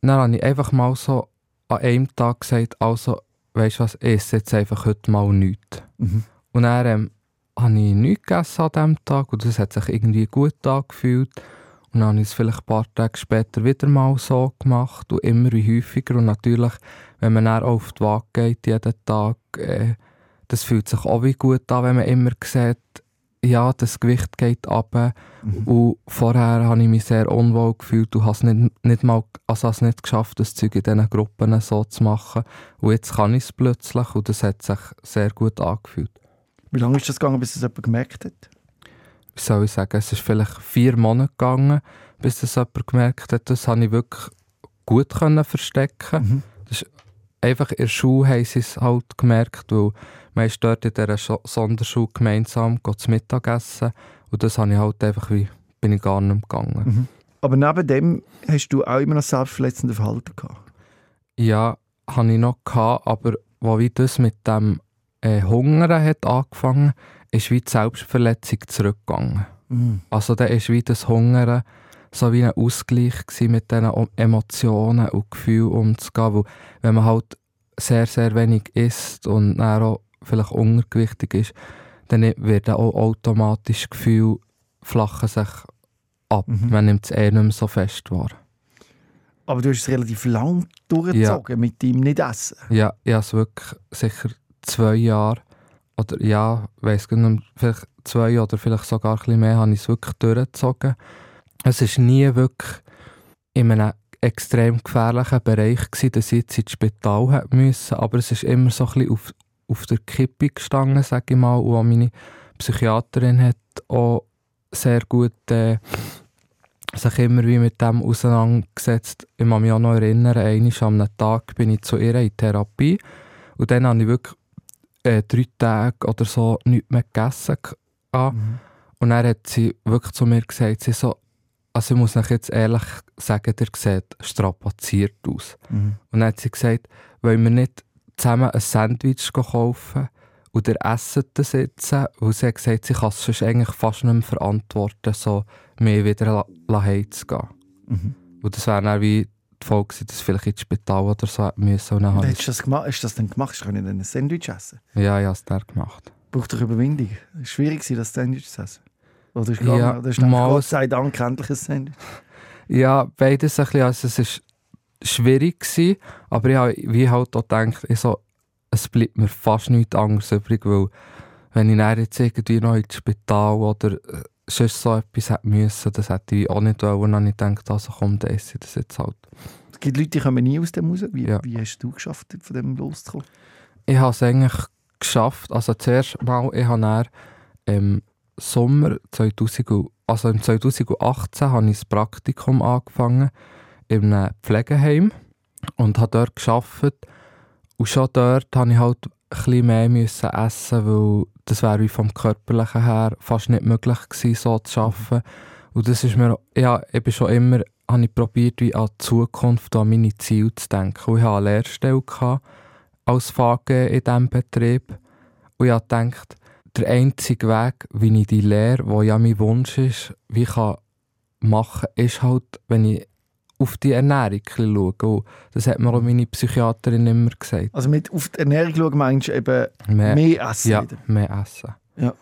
Dann habe ich einfach mal so an einem Tag gesagt, also, weißt du was, ich esse jetzt einfach heute mal nichts. Mhm. Und dann ähm, habe ich nichts gegessen an diesem Tag und das hat sich irgendwie gut angefühlt. Und dann habe ich es vielleicht ein paar Tage später wieder mal so gemacht und immer wie häufiger. Und natürlich, wenn man dann auf die Waage geht jeden Tag, äh, das fühlt sich auch wie gut an, wenn man immer sieht, ja, das Gewicht geht ab. Und vorher habe ich mich sehr unwohl gefühlt und habe es nicht, nicht mal, also habe es nicht geschafft, das Zeug in diesen Gruppen so zu machen. Und jetzt kann ich es plötzlich und das hat sich sehr gut angefühlt. Wie lange ist das gegangen, bis es jemand gemerkt hat? Wie soll ich sagen, es ist vielleicht vier Monate gegangen, bis das jemand gemerkt hat. Das habe ich wirklich gut können verstecken. Mhm. einfach in der Schule haben sie es halt gemerkt, weil man ist dort in dieser Sonderschule gemeinsam geht zu Mittagessen und das habe ich halt einfach wie, bin ich gar nicht gegangen. Mhm. Aber neben dem hast du auch immer noch selbstverletzende Verhalten gehabt. Ja, habe ich noch gehabt, aber wo wie das mit dem äh, Hungern hat angefangen, ist wie die Selbstverletzung zurückgegangen. Mhm. Also da ist wie das Hungern so wie ein Ausgleich mit diesen Emotionen und Gefühlen umzugehen, weil wenn man halt sehr, sehr wenig isst und dann auch vielleicht untergewichtig ist, dann wird auch automatisch Gefühl flachen sich ab. Mhm. Man nimmt es eh nicht mehr so fest wahr. Aber du hast es relativ lang durchgezogen mit dem Nicht-Essen. Ja, ich habe es wirklich sicher zwei Jahre oder ja, weiß nicht, vielleicht zwei oder vielleicht sogar ein bisschen mehr, habe ich es wirklich durchgezogen. Es ist nie wirklich in einem extrem gefährlichen Bereich gewesen, dass ich jetzt ins Spital müssen, aber es ist immer so ein bisschen auf, auf der Kippe gestanden, sage ich mal, und auch meine Psychiaterin hat auch sehr gut äh, sich immer wie mit dem auseinandergesetzt. Ich kann mich auch noch erinnern, einmal am Tag bin ich zu ihr in Therapie und dann habe ich wirklich äh, drei Tage oder so nichts mehr gegessen. Mhm. Und dann hat sie wirklich zu mir gesagt, sie so, also ich muss euch jetzt ehrlich sagen, ihr seht strapaziert aus. Mhm. Und dann hat sie gesagt, wollen wir nicht zusammen ein Sandwich kaufen und ihr esset das jetzt? Weil sie hat gesagt, sie kann es sonst eigentlich fast nicht mehr verantworten, so mehr wieder la- heimzugehen. Mhm. Und das wäre dann wie Folge gewesen, dass ich vielleicht ins Spital oder so müssen. Und dann habe Hast ich, du das, gemacht? Hast du das dann gemacht? Hast du können ein Sandwich essen? ja, ich habe es dann gemacht. Braucht doch Überwindung. Es ist schwierig, das Sandwich zu essen. Oder ist, Ja, oder ist mal- Gott sei Dank endlich ein Sandwich? Ja, beides ein bisschen. Also es ist schwierig gewesen, aber ich habe wie halt auch gedacht, ich so, es bleibt mir fast nichts anderes übrig, weil wenn ich dann jetzt irgendwie noch ins Spital oder äh, sonst so etwas hätte müssen, das hätte ich auch nicht wollen. Und dann habe ich gedacht, also komm, dann esse ich das jetzt halt. Es gibt Leute, die kommen nie aus dem raus. Wie, Ja. wie hast du geschafft, von dem loszukommen? Ich habe es eigentlich geschafft. Also zuerst mal, ich habe dann im Sommer 2000, und- also im 2018 habe ich das Praktikum angefangen in einem Pflegeheim und habe dort gearbeitet. Und schon dort habe ich halt ein bisschen mehr müssen essen, weil das wäre vom Körperlichen her fast nicht möglich gewesen, so zu arbeiten. Und das ist mir, ja, bin schon immer, habe ich probiert, wie an die Zukunft, an meine Ziele zu denken. Und ich hatte eine Lehrstelle gehabt, als VG in diesem Betrieb. Und ich habe gedacht, der einzige Weg, wie ich die Lehre, die ja mein Wunsch ist, wie ich machen kann, ist halt, wenn ich auf die Ernährung ein bisschen schaue. Und das hat mir auch meine Psychiaterin immer gesagt. Also mit auf die Ernährung schauen meinst du eben Mehr, mehr essen ja, wieder? mehr essen. Ja.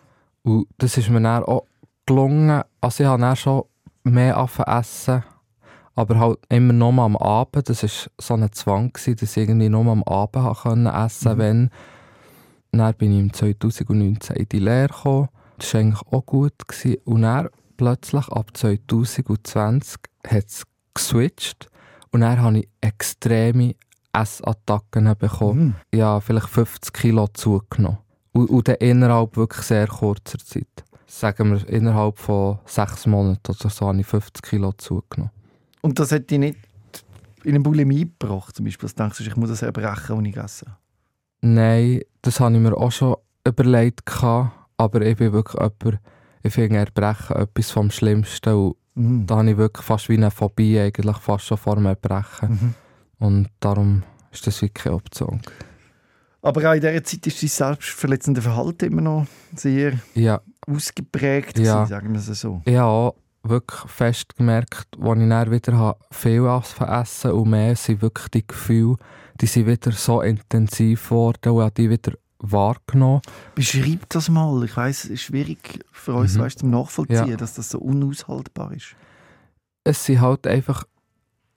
Und das ist mir dann auch gelungen. Also ich habe dann schon mehr angefangen essen, aber halt immer nur am Abend. Das war so ein Zwang, gewesen, dass ich irgendwie nur am Abend können essen Mhm. wenn. Dann bin ich im 2019 in die Lehre gekommen. Das war eigentlich auch gut. Gewesen. Und dann plötzlich ab 2020 hat es geswitcht. Und dann habe ich extreme Essattacken bekommen Mhm. ja, vielleicht 50 Kilo zugenommen. Und, und dann innerhalb wirklich sehr kurzer Zeit. Sagen wir, innerhalb von sechs Monaten oder so habe ich 50 Kilo zugenommen. Und das hat dich nicht in eine Bulimie gebracht, zum Beispiel? Dass du denkst, ich muss das erbrechen, was ich esse. Nein, das habe ich mir auch schon überlegt. Aber ich bin wirklich jemand, ich finde Erbrechen etwas vom Schlimmsten. Und Mhm. da habe ich wirklich fast wie eine Phobie, eigentlich fast schon vor dem Erbrechen. Mhm. Und darum ist das wirklich keine Option. Aber auch in dieser Zeit ist dein selbstverletzende Verhalten immer noch sehr Ja, ausgeprägt, Ja. gewesen, sagen wir es so. Ich habe auch wirklich fest gemerkt, als ich dann wieder habe, viel essen und mehr sind wirklich die Gefühle, die sind wieder so intensiv geworden und ich die wieder wahrgenommen. Beschreib das mal. Ich weiß, es ist schwierig für uns Mhm. weißt, zum Nachvollziehen, Ja. dass das so unaushaltbar ist. Es sind halt einfach,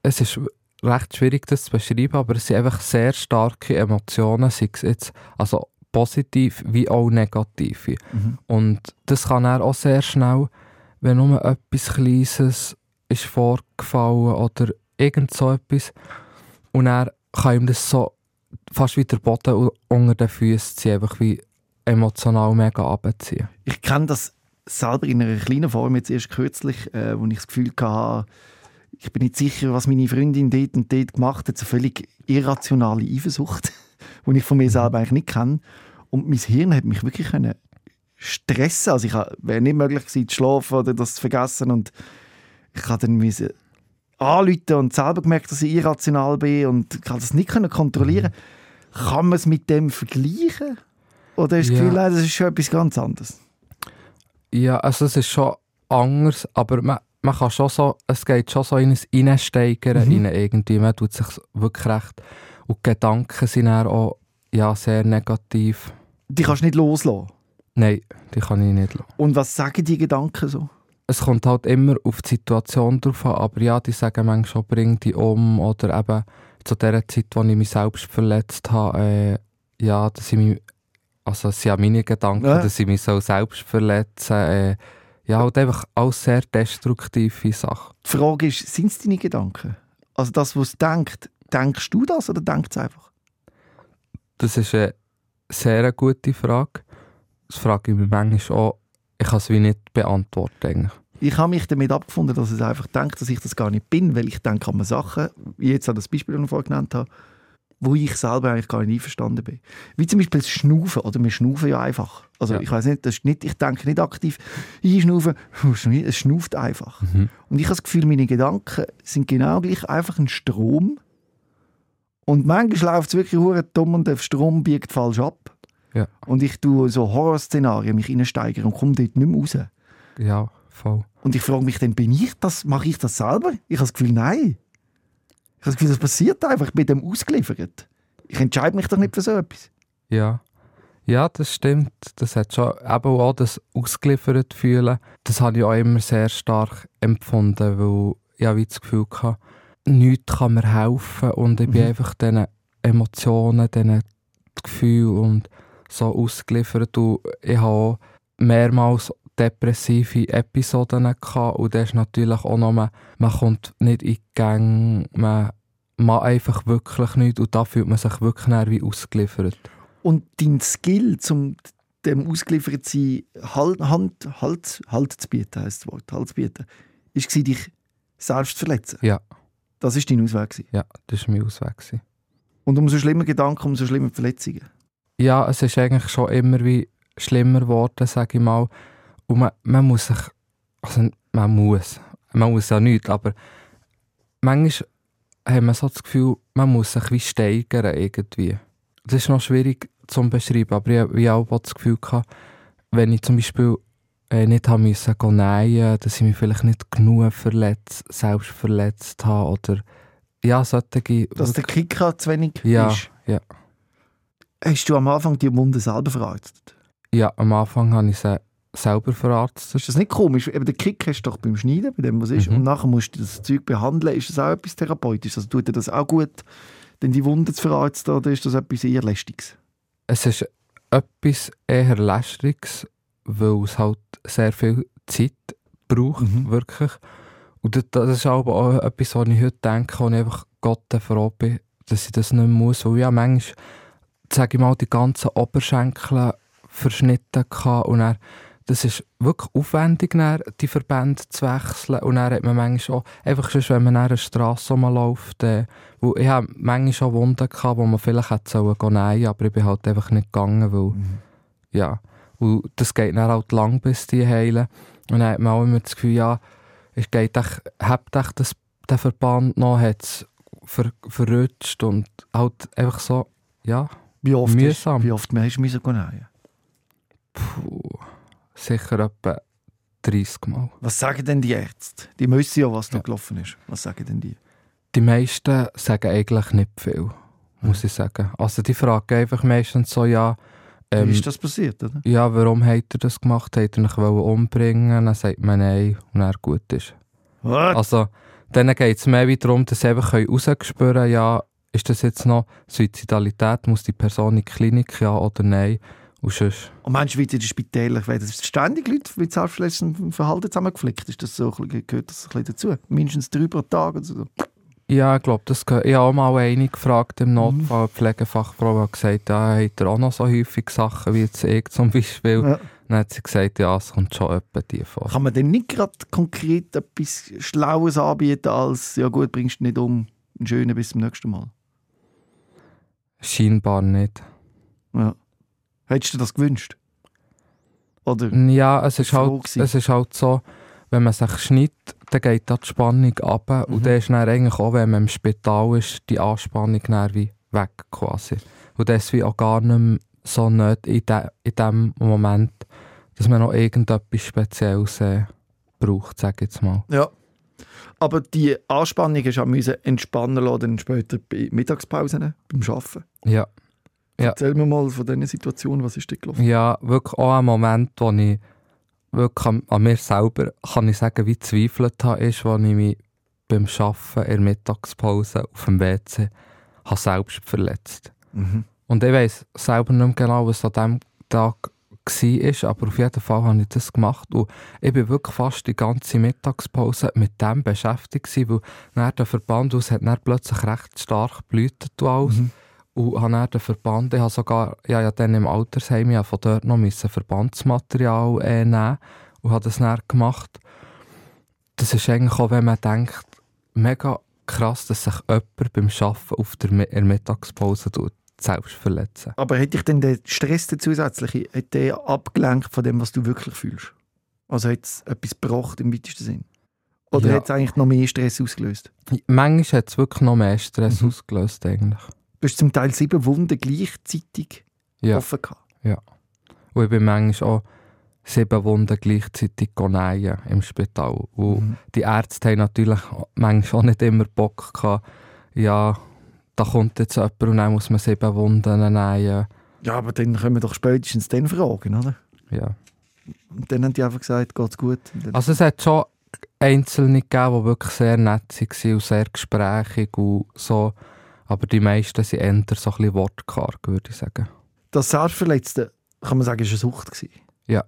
es ist recht schwierig das zu beschreiben, aber es sind einfach sehr starke Emotionen, sei es jetzt also positiv wie auch negative. Mhm. Und das kann er auch sehr schnell, wenn nur etwas Kleines ist vorgefallen oder irgend so etwas und er kann ihm das so fast wie der Boden unter den Füßen ziehen, einfach wie emotional mega abziehen. Ich kenne das selber in einer kleinen Form, jetzt erst kürzlich, äh, wo ich das Gefühl hatte, ich bin nicht sicher, was meine Freundin dort und dort gemacht hat, so völlig irrationale Eifersucht, die ich von mir selber eigentlich nicht kenne. Und mein Hirn hat mich wirklich können stressen. Also ich wäre nicht möglich gewesen, zu schlafen oder das zu vergessen und ich habe dann müssen anrufen und selber gemerkt, dass ich irrational bin und ich kann das nicht kontrollieren. Kann man es mit dem vergleichen? Oder ist das. Gefühl, das ist schon etwas ganz anderes? Ja, also es ist schon anders, aber man, man kann schon so, es geht schon so in ein Reinsteigern Mhm. rein irgendwie. Man tut sich wirklich recht. Und die Gedanken sind dann auch ja, sehr negativ. Die kannst du nicht loslassen. Nein, die kann ich nicht lassen. Und was sagen die Gedanken so? Es kommt halt immer auf die Situation drauf an, aber ja, die sagen manchmal schon, bring die um oder eben zu der Zeit, wo ich mich selbst verletzt habe, äh, ja, dass ich mich, also es sind ja meine Gedanken, Ja. dass ich mich so selbst verletze, äh, ja, halt einfach alles sehr destruktive Sachen. Die Frage ist, sind es deine Gedanken? Also das, was denkt, denkst du das oder denkt es einfach? Das ist eine sehr gute Frage. Das frage ich mich manchmal auch, ich kann es wie nicht beantworten eigentlich. Ich habe mich damit abgefunden, dass es einfach denkt, dass ich das gar nicht bin, weil ich denke an Sachen, wie jetzt an das Beispiel, das ich vorhin genannt habe, wo ich selber eigentlich gar nicht einverstanden bin. Wie zum Beispiel das Schnaufen, oder wir schnaufen ja einfach. Also Ja. ich weiß nicht, das ist nicht, ich denke nicht aktiv, einschnaufen, es schnauft einfach. Mhm. Und ich habe das Gefühl, meine Gedanken sind genau gleich einfach ein Strom. Und manchmal läuft es wirklich hure dumm und der Strom biegt falsch ab. Ja. Und ich tue so Horrorszenarien mich reinsteigern und komme dort nicht mehr raus. Ja, voll. Und ich frage mich dann, bin ich das, mache ich das selber? Ich habe das Gefühl, nein. Ich habe das Gefühl, das passiert einfach, ich bin dem ausgeliefert. Ich entscheide mich doch nicht für so etwas. Ja. Ja, das stimmt. Das hat schon eben auch das ausgeliefert fühlen. Das habe ich auch immer sehr stark empfunden, weil ich habe das Gefühl hatte, nichts kann mir helfen und ich bin Mhm. einfach diesen Emotionen, diesen Gefühlen und so ausgeliefert. Und ich habe auch mehrmals depressive Episoden gehabt und das ist natürlich auch noch, man, man kommt nicht in die Gänge, man macht einfach wirklich nichts und da fühlt man sich wirklich näher wie ausgeliefert. Und dein Skill, um dem ausgeliefert zu sein, halt, Hand, halt, halt zu bieten, heisst das Wort, halt zu bieten, ist war, dich selbst zu verletzen. Ja. Das war dein Ausweg. Ja, das war mein Ausweg. Und umso schlimmer Gedanken, umso schlimmer Verletzungen. Ja, es ist eigentlich schon immer wie schlimmer geworden, sage ich mal. Und man, man muss sich, also man muss, man muss ja nicht, aber manchmal hat man so das Gefühl, man muss sich wie steigern irgendwie. Das ist noch schwierig zu beschreiben, aber ich habe auch das Gefühl gehabt, wenn ich zum Beispiel äh, nicht haben müssen gehen nähen, dass ich mich vielleicht nicht genug verletzt, selbst verletzt habe oder ja, solche... Dass der Kicker zu wenig Ja, ist. ja. Hast du am Anfang die Wunde selber verarztet? Ja, am Anfang habe ich sie selber verarztet. Ist das nicht komisch? Eben den Kick hast du doch beim Schneiden, bei dem, was ist. Mhm. Und nachher musst du das Zeug behandeln. Ist das auch etwas Therapeutisches? Also tut dir das auch gut, denn die Wunde zu verarzten, oder ist das etwas eher Lästiges? Es ist etwas eher lästiges, weil es halt sehr viel Zeit braucht, Mhm. wirklich. Und das- ist aber auch etwas, was ich heute denke, wo ich einfach Gott froh bin, dass ich das nicht mehr muss. Weil ich habe manchmal, sage ich mal, die ganzen Oberschenkel verschnitten hatte und dann, das ist wirklich aufwendig, dann die Verbände zu wechseln. Und dann hat man manchmal auch, einfach sonst, wenn man eine Strasse rumläuft, äh, wo ich habe manchmal schon Wunden gehabt, wo man vielleicht hätte sollen gehen nähen, aber ich bin halt einfach nicht gegangen, weil, ja. Und das geht dann halt lang, bis die heilen. Und dann hat man auch immer das Gefühl, ja, es geht echt, habt echt das, den Verband noch, hat es ver, verrutscht und halt einfach so, ja, Wie oft, Mühsam. Hast, wie oft hast du müssen gehen puh, sicher etwa 30 Mal. Was sagen denn die Ärzte? Die wissen ja, was da Ja. gelaufen ist. Was sagen denn die? Die meisten sagen eigentlich nicht viel, muss ich sagen. Also die fragen einfach meistens so, ja, Wie ähm, ist das passiert, oder? ja, warum hat er das gemacht? Hat er mich umbringen? Dann sagt man nein und dann gut ist. What? Also, dann geht es mehr wie darum, dass sie einfach rausspüren können, ja, ist das jetzt noch Suizidalität, muss die Person in die Klinik, ja oder nein? Und sonst, Und meinst du, wie in den Spitälern werden ständig Leute mit selbstverletzendem Verhalten zusammengeflickt? Ist das so, gehört das ein bisschen dazu? Mindestens drei pro Tag oder so? ja, ich glaube, das gehört- ich habe auch mal eine gefragt im Notfall, eine Pflegefachfrau hat gesagt, ja, hat er auch noch so häufig Sachen wie jetzt ich zum Beispiel. Ja. Dann hat sie gesagt, ja, es kommt schon etwa die vor. Kann man denn nicht gerade konkret etwas Schlaues anbieten, als «Ja gut, bringst du nicht um, einen schönen bis zum nächsten Mal»? Scheinbar nicht. Ja. Hättest du dir das gewünscht? Oder? Ja, es ist, halt, gewesen? es ist halt so, wenn man sich schneidet, dann geht da die Spannung ab. Mhm. Und dann ist dann eigentlich auch, wenn man im Spital ist, die Anspannung dann wie weg quasi. Und das ist wie auch gar nicht mehr so nicht in, de, in dem Moment, dass man noch irgendetwas Spezielles äh, braucht, sage ich jetzt mal. Ja. Aber die Anspannung hast du auch müssen entspannen lassen, dann später bei Mittagspausen, beim Arbeiten. Ja. Ja. Erzähl mir mal von diesen Situationen, was ist da gelaufen? Ja, wirklich auch ein Moment, wo ich wirklich an, an mir selber, kann ich sagen, wie zweifelt habe, ist, wo ich mich beim Arbeiten in der Mittagspause auf dem WC habe selbst verletzt. Mhm. Und ich weiss selber nicht mehr genau, was an diesem Tag war, aber auf jeden Fall habe ich das gemacht. Und ich bin wirklich fast die ganze Mittagspause mit dem beschäftigt weil dann der Verband, es hat dann plötzlich recht stark geblutet und alles. Mhm. Und habe dann den Verband, ich habe sogar, ja, ja dann im Altersheim, ja, von dort noch müssen Verbandsmaterial äh, nehmen und habe das dann gemacht. Das ist eigentlich auch, wenn man denkt, mega krass, dass sich jemand beim Arbeiten auf der, Mittagspause tut, selbst verletzen. Aber hätte dich denn der Stress, der zusätzliche, hat der abgelenkt von dem, was du wirklich fühlst? Also hat es etwas gebracht im weitesten Sinn? Oder Ja. hat es eigentlich noch mehr Stress ausgelöst? Manchmal hat es wirklich noch mehr Stress Mhm. ausgelöst, eigentlich. Du hast zum Teil sieben Wunden gleichzeitig Ja. offen gehabt. Und ich bin manchmal auch sieben Wunden gleichzeitig nähen im Spital. Und Mhm. die Ärzte haben natürlich manchmal auch nicht immer Bock gehabt, ja, da kommt jetzt jemand und dann muss man sieben Wunden nähen. Ja, aber dann können wir doch spätestens dann fragen, oder? Ja. Und dann haben die einfach gesagt, geht's gut. Also es hat schon Einzelne gegeben, die wirklich sehr nett waren und sehr gesprächig und so. Aber die meisten sind eher so ein bisschen wortkarg, würde ich sagen. Das Selbstverletzte, kann man sagen, ist eine Sucht gewesen. Ja.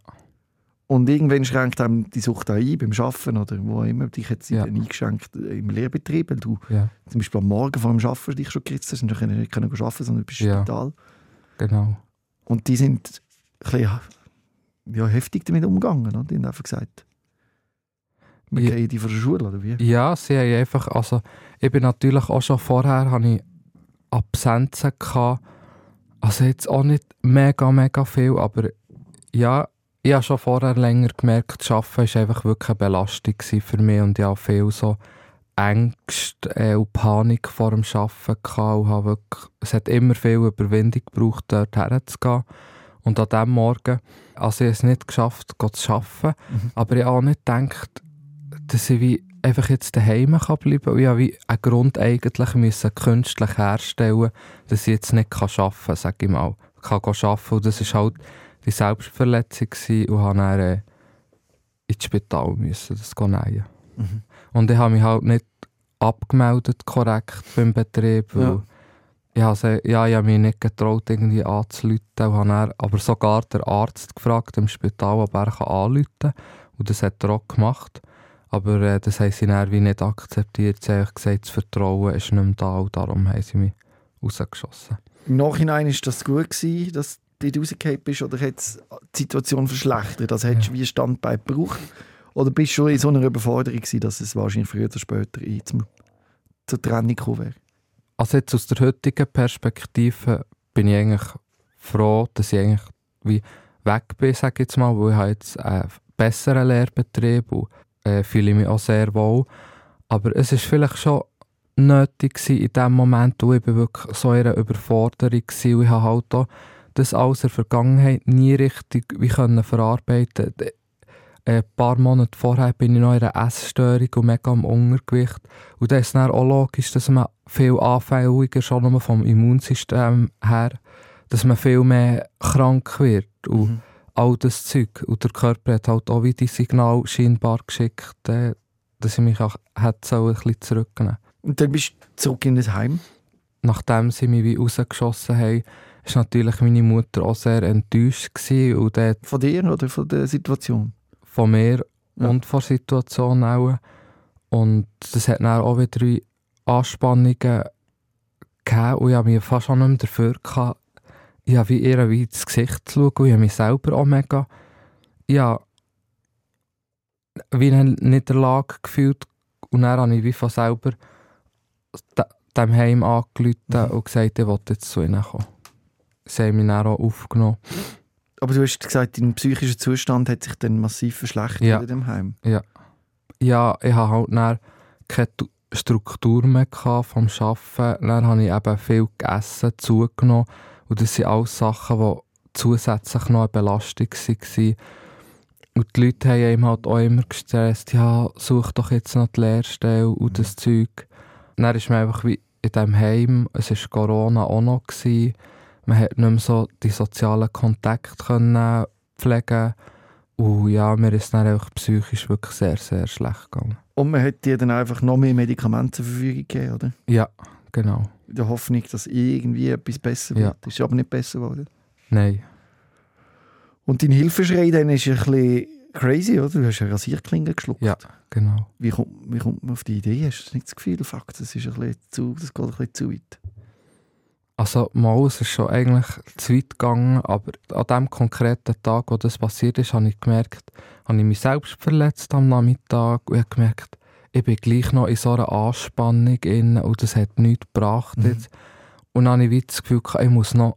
Und irgendwann schränkt einem die Sucht auch ein, beim Arbeiten oder wo immer. Dich hat sie Ja. dann eingeschränkt im Lehrbetrieb, weil du Ja, zum Beispiel am Morgen vor dem Arbeiten dich schon geritzt hast und du nicht können arbeiten sondern du bist Ja. Spital. genau. Und die sind ein bisschen ja, heftig damit umgegangen. Oder? Die haben einfach gesagt, wir Ja. gehen die von der Schule, oder wie? Ja, sie haben einfach, also ich bin natürlich auch schon vorher, habe ich Absenzen gehabt, also jetzt auch nicht mega, mega viel, aber ja, ich habe schon vorher länger gemerkt, das Arbeiten war einfach wirklich eine Belastung für mich und ich habe viel so Ängste äh, und Panik vor dem Arbeiten gehabt und habe wirklich, es hat immer viel Überwindung gebraucht, dort herzugehen. Und an diesem Morgen, also ich habe es nicht geschafft, zu arbeiten, Mhm. aber ich habe auch nicht gedacht, dass ich wie einfach jetzt daheim kann bleiben kann. Ich habe wie einen Grund eigentlich müssen künstlich herstellen, dass ich jetzt nicht kann arbeiten kann, sage ich mal. Ich kann arbeiten und das war halt die Selbstverletzung und habe dann äh, ins Spital müssen, das gehen nähen. Mhm. Und ich habe mich halt nicht abgemeldet korrekt beim Betrieb, weil Ja. ich, habe, ja, ich habe mich nicht getraut, irgendwie anzurufen. Und dann, aber sogar der Arzt gefragt im Spital, ob er anrufen kann. Und das hat er auch gemacht. Aber äh, das haben sie dann wie nicht akzeptiert. Sie haben gesagt, das Vertrauen ist nicht mehr da und darum haben sie mich rausgeschossen. Im Nachhinein ist das gut gewesen, dass du dort rausgefallen bist oder hat es die Situation verschlechtert? Also hättest du wie ein Standbein gebraucht? Oder bist du schon in so einer Überforderung gewesen, dass es wahrscheinlich früher oder später zum, zur Trennung gekommen wäre? Also jetzt aus der heutigen Perspektive bin ich eigentlich froh, dass ich eigentlich wie weg bin, sage ich jetzt mal, weil ich habe jetzt einen besseren Lehrbetrieb und äh, fühle mich auch sehr wohl. Aber es ist vielleicht schon nötig in dem Moment, wo ich wirklich so in einer Überforderung war ich habe halt auch das in der Vergangenheit nie richtig wie können verarbeiten D- Ein paar Monate vorher bin ich noch in einer Essstörung und mega am Untergewicht. Und dann ist es auch logisch, dass man viel anfälliger, schon nur vom Immunsystem her, dass man viel mehr krank wird. Und Mhm. All das Zeug. Und der Körper hat halt auch wie die Signal scheinbar geschickt, äh, dass ich mich auch hätte sollen ein bisschen zurücknehmen Und dann bist du zurück in das Heim. Nachdem sie mich wie rausgeschossen haben, ist natürlich meine Mutter auch sehr enttäuscht gewesen und dort Von dir oder von der Situation? von mir Ja. und von der Situation auch. Und das hat dann auch wieder wie Anspannungen gegeben und ich habe mich fast auch nicht mehr dafür gehabt, habe wie ihr wie ins Gesicht zu schauen und ich habe mich selber auch mega ja, wie eine Niederlage gefühlt und dann habe ich wie von selber de- dem Heim angerufen Mhm. und gesagt, ich will jetzt zu ihnen kommen. Sie haben mich dann auch aufgenommen. Aber du hast gesagt, dein psychischer Zustand hat sich dann massiv verschlechtert Ja. in dem Heim. Ja, ich hatte halt dann keine Tu- Struktur mehr vom Arbeiten. Dann habe ich eben viel gegessen, zugenommen. Und das sind alles Sachen, die zusätzlich noch eine Belastung waren. Und die Leute haben ihm halt auch immer gestresst, ja, such doch jetzt noch die Lehrstelle und das Zeug. Dann ist man einfach wie in diesem Heim, es war Corona auch noch. Gewesen. Man hat nicht mehr so die sozialen Kontakte können pflegen und ja, mir ist dann einfach psychisch wirklich sehr, sehr schlecht gegangen. Und man hat dir dann einfach noch mehr Medikamente zur Verfügung gegeben, oder? Ja, genau. In der Hoffnung, dass irgendwie etwas besser Ja. wird. Ist aber nicht besser geworden. Nein. Und dein Hilfeschrei dann ist ein bisschen crazy, oder? Du hast eine Rasierklinge geschluckt. Ja, genau. Wie, kommt, wie kommt man auf die Idee? Hast du nicht das Gefühl, fuck, das, ist ein bisschen zu, das geht ein bisschen zu weit? Also mal, es ist schon eigentlich zu weit gegangen, aber an dem konkreten Tag, wo das passiert ist, habe ich gemerkt, habe ich mich selbst verletzt am Nachmittag und habe gemerkt, ich bin gleich noch in so einer Anspannung inne und das hat nichts gebracht Mhm. Und dann habe ich wie das Gefühl, ich muss noch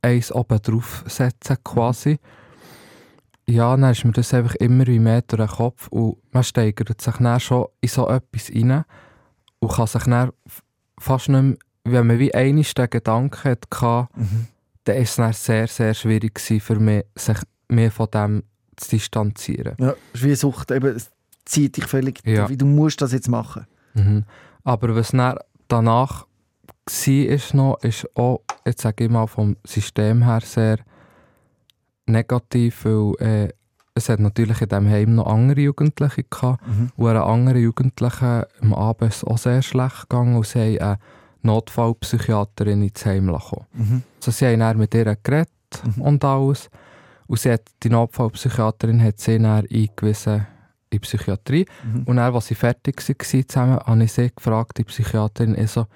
eins oben drauf setzen quasi. Ja, dann ist mir das einfach immer wie mehr durch den Kopf und man steigert sich dann schon in so etwas rein und kann sich dann fast nicht mehr, wenn man wie einmal den Gedanken hatte, Mhm. dann ist es dann sehr, sehr schwierig für mich, sich mehr von dem zu distanzieren. Ja, es ist wie Sucht. Eben, zieht dich völlig. Ja. Wie du musst das jetzt machen. Mhm. Aber was dann danach war, ist noch, ist auch, jetzt sage ich mal, vom System her sehr negativ, weil äh, es hat natürlich in diesem Heim noch andere Jugendliche gehabt Mhm. und einer anderen Jugendlichen am Abend ist auch sehr schlecht gegangen und sie haben eine Notfallpsychiaterin ins Heim lassen. Mhm. Also sie haben dann mit ihr geredet Mhm. und alles. Und sie hat, die Notfallpsychiaterin hat sie dann eingewiesen in Psychiatrie. Mhm. Und dann, als sie fertig waren zusammen, habe ich sie gefragt, die Psychiaterin, ich so,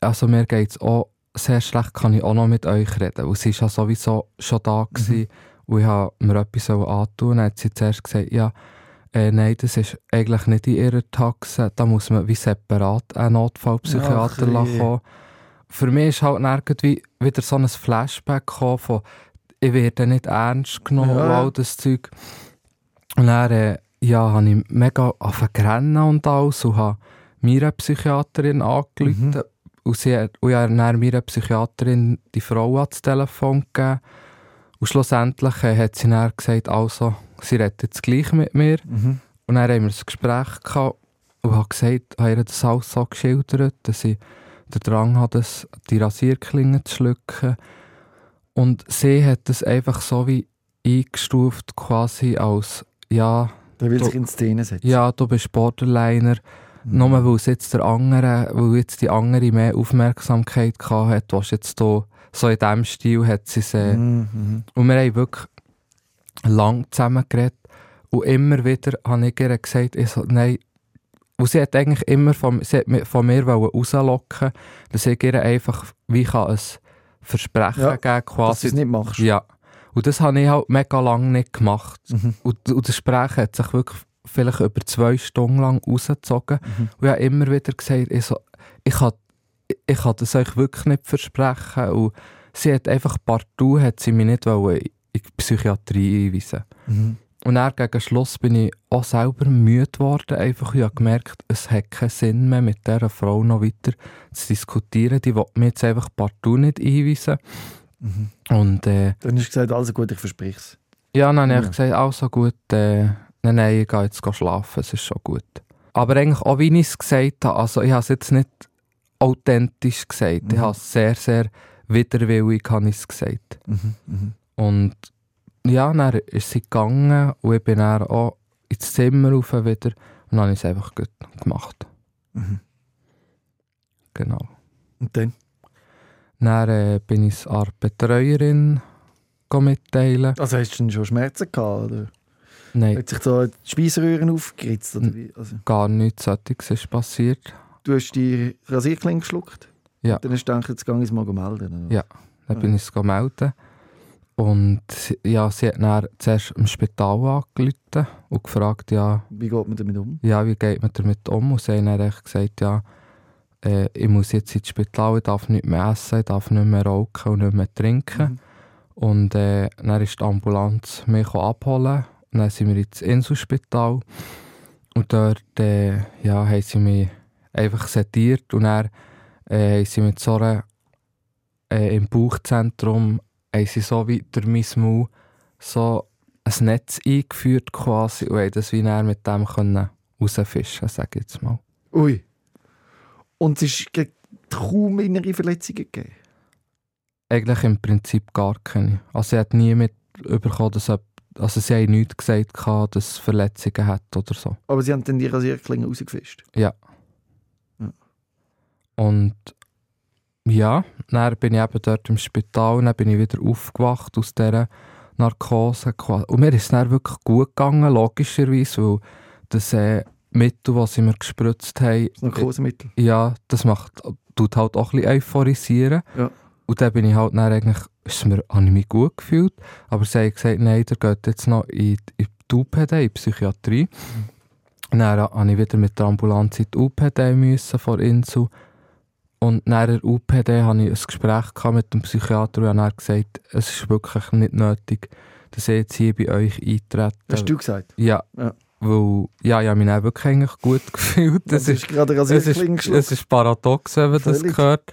also mir geht es auch sehr schlecht, kann ich auch noch mit euch reden? Und sie war ja sowieso schon da gewesen, und ich habe mir etwas antun. Dann hat sie zuerst gesagt, ja, äh, nein, das ist eigentlich nicht in ihrer Taxe, da muss man wie separat einen Notfallpsychiater lassen je. kommen. Für mich ist halt irgendwie wieder so ein Flashback gekommen von, ich werde nicht ernst genommen Ja. und all das Zeug. Und dann, äh, ja, habe ich mega angefangen und alles und habe meiner Psychiaterin angerufen. Mhm. Und, sie hat, und ich habe dann meiner Psychiaterin die Frau ans Telefon gegeben. Und schlussendlich hat sie dann gesagt, also, sie redet jetzt gleich mit mir. Mhm. Und dann haben wir ein Gespräch gehabt und habe gesagt, habe ihr das alles so geschildert, dass ich den Drang das, die Rasierklinge zu schlucken. Und sie hat das einfach so wie eingestuft, quasi als, ja, Der will Du- sich in Szene setzen. ja, du bist Borderliner. Mhm. Nur weil jetzt der andere, weil jetzt die andere mehr Aufmerksamkeit gehabt hat, was jetzt da so in diesem Stil hat sie sie. Mhm. Mhm. Und wir haben wirklich lang zusammen geredet. Und immer wieder habe ich ihr gesagt, ich so, nein. Und sie hat eigentlich immer von, sie hat von mir rauslocken, dass ich ihr einfach wie kann ein Versprechen Ja, geben Dass du quasi. es nicht machst. Ja. Und das habe ich halt mega lange nicht gemacht. Mhm. Und, und das Gespräch hat sich wirklich vielleicht über zwei Stunden lang rausgezogen. Mhm. Und ich habe immer wieder gesagt, ich, so, ich, kann, ich kann das euch wirklich nicht versprechen. Und sie hat einfach partout hat sie mich nicht wollen in die Psychiatrie einweisen Mhm. Und dann gegen Schluss bin ich auch selber müde geworden. Einfach, ich habe gemerkt, es hat keinen Sinn mehr, mit dieser Frau noch weiter zu diskutieren. Die will mich jetzt einfach partout nicht einweisen. Mhm. Und äh, Dann hast du gesagt, also gut, ich verspreche es. ja, habe Ja. ich gesagt, also gut, äh, nein, nein, ich gehe jetzt schlafen, es ist schon gut. Aber eigentlich auch, wie ich es gesagt habe, also ich habe es jetzt nicht authentisch gesagt, ich Mhm. habe es sehr, sehr widerwillig habe ich es gesagt. Mhm. Mhm. Und ja, dann ist sie gegangen und ich bin dann auch ins Zimmer rauf wieder und dann habe ich es einfach gut gemacht. Mhm. Genau. Und dann? Dann äh, bin ich es an der Betreuerin mitteilen. Also hast du schon Schmerzen gehabt? Oder? Nein, Hat sich da die Speiseröhren aufgeritzt? Oder wie? Also, gar nichts solches ist passiert. du hast die Rasierklinge geschluckt? Ja. Dann hast du gedacht, jetzt gehe ich es mal melden? oder? Ja. Dann bin ich es melden. Und ja, sie hat dann zuerst im Spital angerufen und gefragt, ja, Wie geht man damit um? ja, wie geht man damit um? Und sie haben dann gesagt, ja, äh, ich muss jetzt ins Spital, ich darf nicht mehr essen, ich darf nicht mehr rauchen und nicht mehr trinken. Mhm. Und äh, dann ist die Ambulanz mich abholen. Und dann sind wir ins Inselspital. Und dort äh, ja, haben sie mich einfach sediert. Und dann äh, haben sie mit so einer, äh, im Bauchzentrum haben sie so durch mein Maul so ein Netz eingeführt quasi und haben das wie mit dem können rausfischen, sage ich jetzt mal. Ui. Und es ist kaum innere Verletzungen gegeben. Eigentlich im Prinzip gar keine. Also sie hat nie mitbekommen, dass jemand- also sie haben nichts gesagt, gehabt, dass es Verletzungen hat oder so. Aber sie haben dann die Rasierklinge rausgefischt. Und ja, dann bin ich eben dort im Spital, dann bin ich wieder aufgewacht aus dieser Narkose. Und mir ist es dann wirklich gut gegangen, logischerweise, weil das äh, Mittel, das sie mir gespritzt haben, Das Narkosemittel. ja, das macht, tut halt auch ein bisschen euphorisieren. Ja. Und dann bin ich halt dann eigentlich, ist mir, habe ich mich gut gefühlt, aber sie haben gesagt, nein, der geht jetzt noch in, in die UPD, in die Psychiatrie. Und dann habe ich wieder mit der Ambulanz in die UPD müssen, vor Insel. Und nach der UPD hatte ich ein Gespräch mit dem Psychiater und er hat gesagt, es ist wirklich nicht nötig, dass ich jetzt hier bei euch eintrete. Hast du gesagt? Ja, Ja. Weil ja, ich habe mich wirklich eigentlich gut gefühlt. Das ist gerade es ist, es ist paradox, wenn man das Völlig. hört.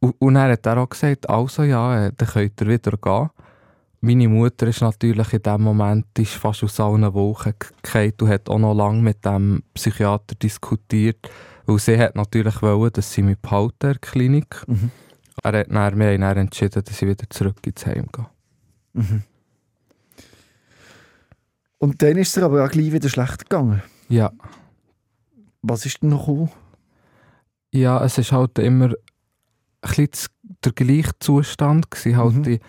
Und, und dann hat er auch gesagt, also ja, äh, dann könnt ihr wieder gehen. Meine Mutter ist natürlich in dem Moment ist fast aus allen Wochen gefallen und hat auch noch lange mit dem Psychiater diskutiert, weil sie hat natürlich wollen, dass sie mich behalten in der Klinik. Mhm. Er hat dann, wir haben dann entschieden, dass ich wieder zurück ins Heim gehe. Mhm. Und dann ist es aber auch gleich wieder schlecht gegangen. Ja. Was ist denn noch gekommen? Ja, es ist halt immer ein bisschen der gleiche Zustand gewesen, halt Mhm. die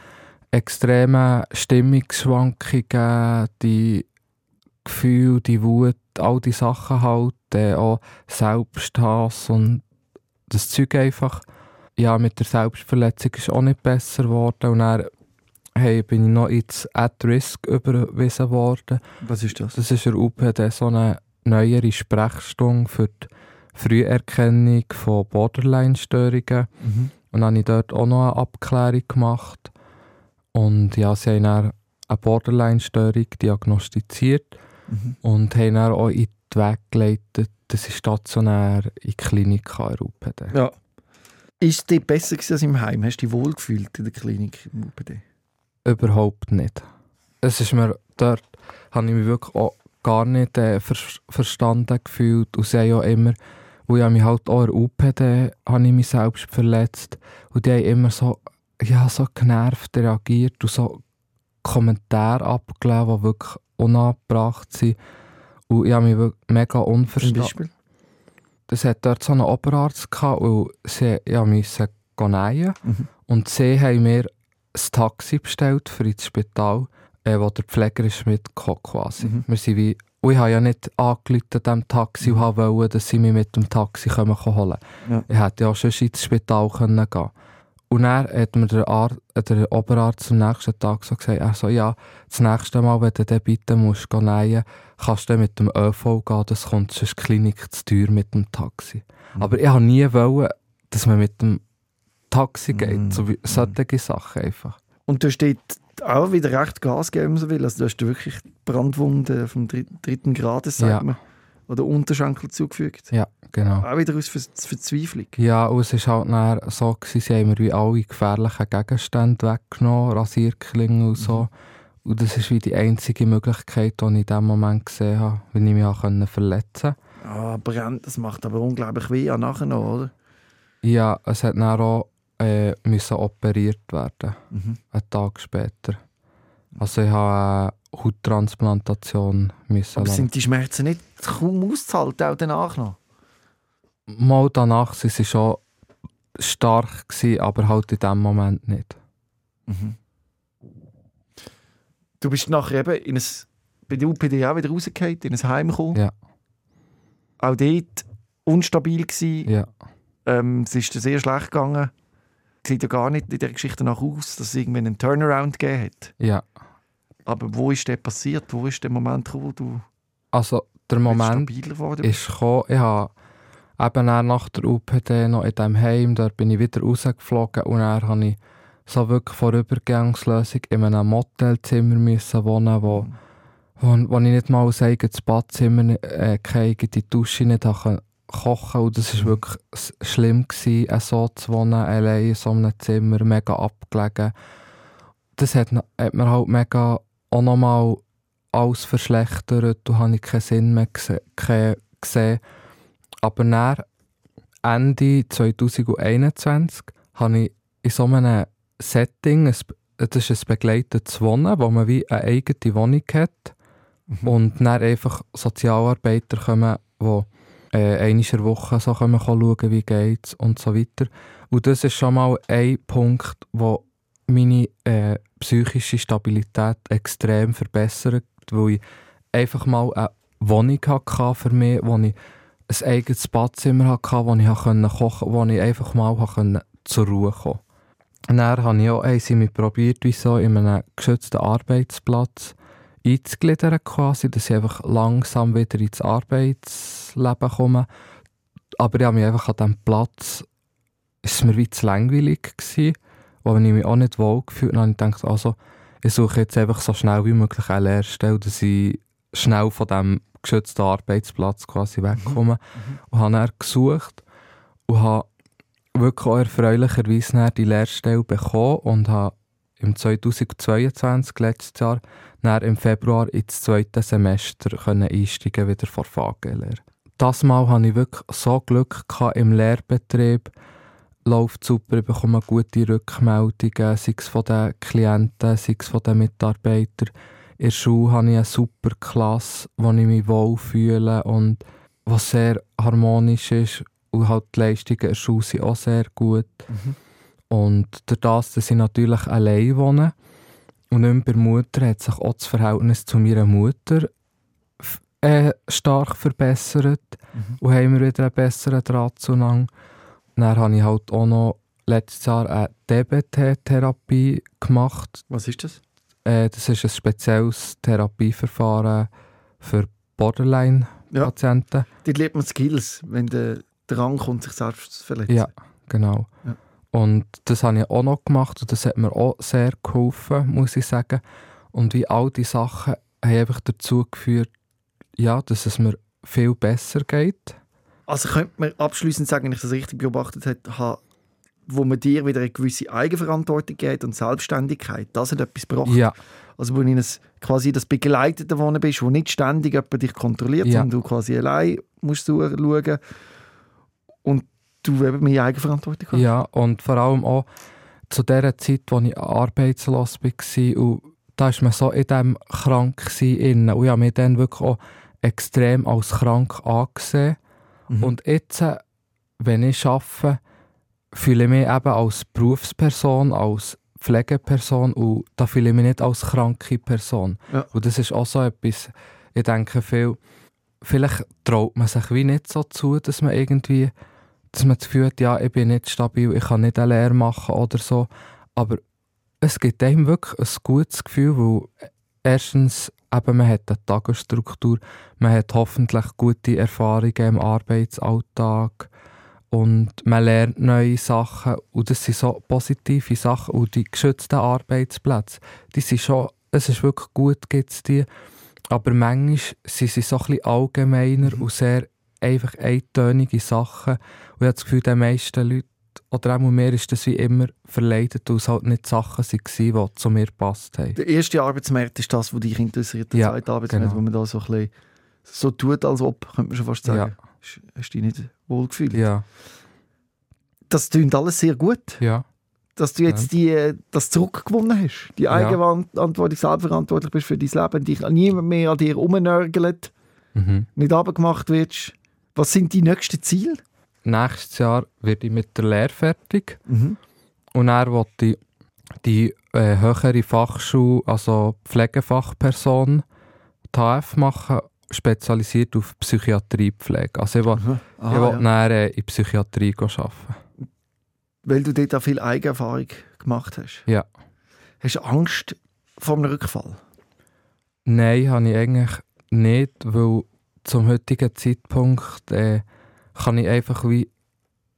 extremen Stimmungsschwankungen, die Gefühle, die Wut, all die Sachen halt, äh, auch Selbsthass und das Zeug einfach. Ja, mit der Selbstverletzung ist auch nicht besser geworden und dann hey, bin ich noch ins At-Risk überwiesen worden. Was ist das? Das ist der UPD so eine neuere Sprechstunde für die Früherkennung von Borderline-Störungen. Mhm. Und dann habe ich dort auch noch eine Abklärung gemacht. Und ja, sie haben dann eine Borderline-Störung diagnostiziert Mhm. und haben dann auch in die Weg geleitet, dass ich stationär in die Klinik in der UPD. Ja. Ist es besser als im Heim? Hast du dich wohl gefühlt in der Klinik im UPD? Überhaupt nicht. Es ist mir dort, habe ich mich wirklich auch gar nicht äh, ver verstanden gefühlt und sie haben ja immer, wo ich mich halt auch in der UPD habe ich mich selbst verletzt und die haben immer so, ja, so genervt reagiert und so Kommentare abgegeben, die wirklich unangebracht sind und ich habe mich mega unverstanden. Es hat dort so einen Oberarzt gehabt und sie ja, mussten gehen nähen. Mhm. Und sie haben mir ein Taxi bestellt für ins Spital, äh, wo der Pfleger ist mitgekommen quasi. Mhm. Wir sind wie, und ich habe ja nicht angerufen an diesem Taxi und habe wollen, dass sie mich mit dem Taxi kommen holen Ja. Ich hätte ja schon ins Spital können gehen Und dann hat mir der, Ar äh, der Oberarzt am nächsten Tag so gesagt, also, ja, das nächste Mal, wenn du dann bitte musst gehen nähen, kannst du mit dem ÖV gehen, das kommt sonst die Klinik zu teuer mit dem Taxi. Mhm. Aber ich habe nie wollen, dass man mit dem Taxi geht, Mhm. so wie solche Sachen einfach. Und du hast dort auch wieder recht Gas gegeben, wenn so will. Also du hast wirklich Brandwunden vom dri- dritten Grades, sagt Ja. man, oder Unterschenkel zugefügt. Ja, genau. Auch wieder aus Ver Verzweiflung. Ja, und es war halt dann so, gewesen, sie haben mir wie alle gefährlichen Gegenstände weggenommen, Rasierklingen und so. Und das ist wie die einzige Möglichkeit, die ich in dem Moment gesehen habe, wenn ich mich auch verletzen konnte. Ah, brennt, das macht aber unglaublich weh ja, nachher noch, oder? Ja, es hat dann auch äh, müssen operiert werden, Mhm. einen Tag später. Also ich habe eine Hauttransplantation müssen Aber lassen. sind die Schmerzen nicht kaum auszuhalten, auch danach noch? Mal danach waren sie schon stark, gewesen, aber halt in dem Moment nicht. Mhm. Du bist nachher eben in ein, bei der UPD auch wieder rausgefallen, in ein Heim gekommen. Ja. Auch dort unstabil gewesen. Ja. Ähm, es ist dir sehr schlecht gegangen. Sieht ja gar nicht in der Geschichte nach aus, dass es irgendwie einen Turnaround gegeben hat. Ja. Aber wo ist der passiert? Wo ist der Moment gekommen, wo du Also der Moment ist gekommen, ich habe eben nach der UPD noch in diesem Heim, da bin ich wieder rausgeflogen und dann habe ich so wirklich vor Übergangslösung in einem Motelzimmer müssen wohnen, wo, wo, wo ich nicht mal ein eigenes Badzimmer, äh, keine eigene Dusche nicht habe kochen und das war wirklich schlimm, gewesen, so zu wohnen, allein in so einem Zimmer, mega abgelegen. Das hat, hat mir halt mega auch nochmal alles verschlechtert, da habe ich keinen Sinn mehr gesehen. Aber dann, Ende 2021, habe ich in so einem Setting, das ist ein begleitetes Wohnen, wo man wie eine eigene Wohnung hat Mhm. und dann einfach Sozialarbeiter kommen, die äh, einmal in der Woche so kommen, schauen, wie geht's und so weiter. Und das ist schon mal ein Punkt, wo meine äh, psychische Stabilität extrem verbessert, weil ich einfach mal eine Wohnung hatte für mich, wo ich ein eigenes Badzimmer hatte, wo ich kochen konnte, wo ich einfach mal konnte zur Ruhe kommen Und dann habe ich auch einmal probiert, wie so in einem geschützten Arbeitsplatz einzugliedern quasi, dass ich einfach langsam wieder ins Arbeitsleben komme. Aber ich habe mich einfach an diesem Platz, es ist mir wie zu langweilig gewesen, wo ich mich auch nicht wohl gefühlt habe. Und ich dachte, also, ich suche jetzt einfach so schnell wie möglich eine Lehrstelle, dass ich schnell von diesem geschützten Arbeitsplatz quasi wegkomme. Und habe dann gesucht und habe wirklich auch erfreulicherweise die Lehrstelle bekommen und habe im 2022, letztes Jahr, dann im Februar ins zweite Semester können einsteigen wieder vor VG-Lehre. Das Mal hatte ich wirklich so Glück gehabt im Lehrbetrieb. Läuft super, ich bekomme gute Rückmeldungen, sei es von den Klienten, sei es von den Mitarbeitern. In der Schule habe ich eine super Klasse, wo ich mich wohlfühle und was sehr harmonisch ist. Und halt die Leistungen in der Schule sind auch sehr gut. Mhm. Und durch das, dass ich natürlich allein wohne und nicht mehr bei der Mutter, hat sich auch das Verhältnis zu meiner Mutter äh, stark verbessert Mhm. und haben wir wieder einen besseren Draht zueinander. Dann habe ich halt auch noch letztes Jahr eine DBT-Therapie gemacht. Was ist das? Äh, das ist ein spezielles Therapieverfahren für Borderline-Patienten. Dort lernt man Skills, wenn der Drang kommt, sich selbst zu verletzen. Ja, genau. Ja. Und das habe ich auch noch gemacht und das hat mir auch sehr geholfen, muss ich sagen. Und wie all die Sachen haben einfach dazu geführt, ja, dass es mir viel besser geht. Also könnte man abschließend sagen, wenn ich das richtig beobachtet habe, ha- wo man dir wieder eine gewisse Eigenverantwortung gibt und Selbstständigkeit, das hat etwas gebracht. Ja, Also wo du in quasi das begleitete Wohnen bist, wo nicht ständig jemand dich kontrolliert, Ja. sondern du quasi allein musst schauen und du eben mehr Eigenverantwortung hast. ja, und vor allem auch zu der Zeit, als ich arbeitslos war und da ist man so in diesem Kranksein Und ich habe mich dann wirklich auch extrem als krank angesehen. Mhm. Und jetzt, wenn ich arbeite, fühle ich mich eben als Berufsperson, als Pflegeperson und da fühle ich mich nicht als kranke Person. Ja. Und das ist auch so etwas, ich denke viel, vielleicht traut man sich wie nicht so zu, dass man irgendwie, dass man das Gefühl hat, ja, ich bin nicht stabil, ich kann nicht eine Lehre machen oder so. Aber es gibt einem wirklich ein gutes Gefühl, weil erstens eben, man hat eine Tagesstruktur, man hat hoffentlich gute Erfahrungen im Arbeitsalltag und man lernt neue Sachen und das sind so positive Sachen und die geschützten Arbeitsplätze, die sind schon, es ist wirklich gut, gibt es die, aber manchmal sind sie so ein bisschen allgemeiner und sehr einfach eintönige Sachen und ich habe das Gefühl, den meisten Leuten oder auch mir ist das wie immer verleidet, weil es halt nicht Sachen waren, die zu mir gepasst haben. Der erste Arbeitsmarkt ist das, was dich interessiert. Der Ja, zweite Arbeitsmarkt, genau. wo man da so ein bisschen so tut, als ob, könnte man schon fast sagen. Ja. Hast- du dich nicht wohlgefühlt? Ja, Das klingt alles sehr gut, ja, dass du jetzt die, das zurückgewonnen hast. Die Ja. Eigenverantwortung, selbstverantwortlich bist für dein Leben, dich niemand mehr an dir rumnörgelt, mhm. nicht abgemacht wirst. Was sind die nächsten Ziele? Nächstes Jahr werde ich mit der Lehre fertig. Und dann wollte ich die äh, höhere Fachschule, also Pflegefachperson, HF machen, spezialisiert auf Psychiatriepflege. Also ich will, ich Ah, will ja. dann äh, in Psychiatrie arbeiten. weil du dort auch viel Eigenerfahrung gemacht hast. Ja. Hast du Angst vor einem Rückfall? Nein, habe ich eigentlich nicht, weil zum heutigen Zeitpunkt äh, kann ich einfach wie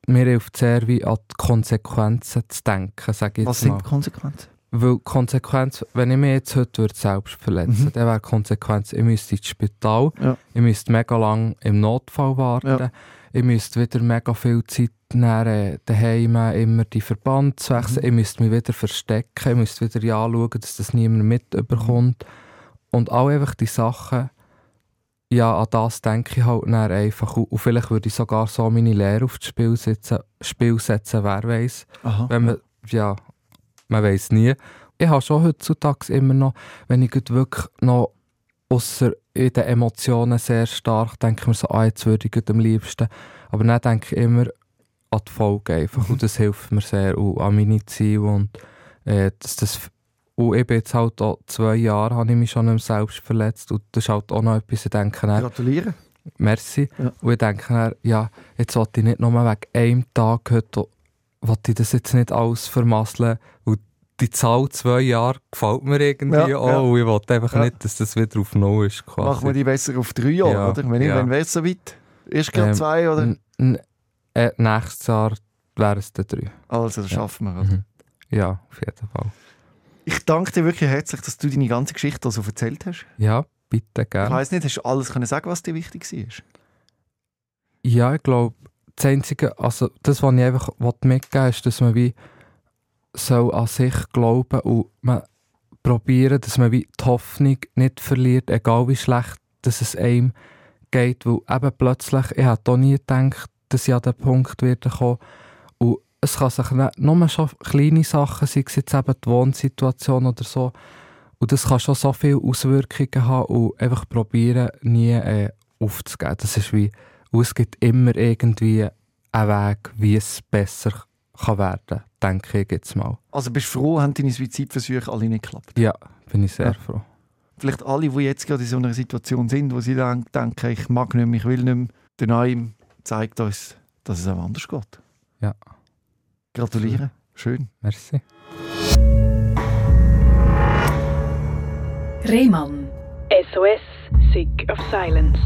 mir hilft sehr wie an die Konsequenzen zu denken, sage ich Was mal. sind die Konsequenzen? Weil Konsequenz, wenn ich mich jetzt heute würde selbst verletzen Mhm. dann wäre Konsequenz, ich müsste ins Spital, Ja. ich müsste mega lang im Notfall warten, Ja. ich müsste wieder mega viel Zeit nehmen, äh, daheim immer die Verband zu wechseln, Mhm. ich müsste mich wieder verstecken, ich müsste wieder ja anschauen, dass das niemand mitbekommt. Und auch einfach die Sachen, ja, an das denke ich halt dann einfach. Und vielleicht würde ich sogar so meine Lehre aufs Spiel setzen, Spiel setzen wer weiß. Wenn man, ja, man weiß nie. Ich habe schon heutzutage immer noch, wenn ich wirklich noch außer in den Emotionen sehr stark denke ich mir so, ah, jetzt würde ich am liebsten. Aber dann denke ich immer an die Folge einfach. Und das hilft mir sehr. Und an meine Ziele. Und, äh, dass das, und ich bin jetzt halt auch zwei Jahre, habe ich mich schon nicht selbst verletzt. Und das ist halt auch noch etwas, ich denke, dann, Gratuliere. Merci. Ja. Und ich denke dann, ja, jetzt wollte ich nicht nur wegen einem Tag heute, wollte ich das jetzt nicht alles vermasseln. Und die Zahl zwei Jahre gefällt mir irgendwie Ja, auch. ja. Und ich wollte einfach Ja. nicht, dass das wieder auf Null ist. Quasi. Machen wir die besser auf drei Jahre, Ja, oder? Wenn, ich, ja. wenn wäre es so weit? Erst gerade Ähm, zwei, oder? Äh, nächstes Jahr wären es dann drei. Also, das schaffen wir. Oder? Mhm. Ja, auf jeden Fall. Ich danke dir wirklich herzlich, dass du deine ganze Geschichte so erzählt hast. Ja, bitte Ich gerne. weiss nicht, hast du alles können sagen, was dir wichtig war? Ja, ich glaube, das Einzige, also das, was ich einfach mitgeben will, ist, dass man wie soll an sich glauben und man probieren, dass man wie die Hoffnung nicht verliert, egal wie schlecht dass es einem geht, weil eben plötzlich, ich hätte auch nie gedacht, dass ich an den Punkt werde kommen und es kann sich nur schon kleine Sachen sei es jetzt eben die Wohnsituation oder so, und das kann schon so viele Auswirkungen haben und einfach probieren, nie äh, aufzugeben. Das ist wie es gibt immer irgendwie einen Weg, wie es besser kann werden denke ich jetzt mal. Also bist du froh, haben deine Suizidversuche alle nicht geklappt? Ja, bin ich sehr Ja. froh. Vielleicht alle, die jetzt gerade in so einer Situation sind, wo sie denken, ich mag nicht mehr, ich will nicht mehr, der Neim zeigt uns, dass es auch anders geht. Ja. Gratuliere. Schön. Merci. Rehmann. SOS, Sick of Silence.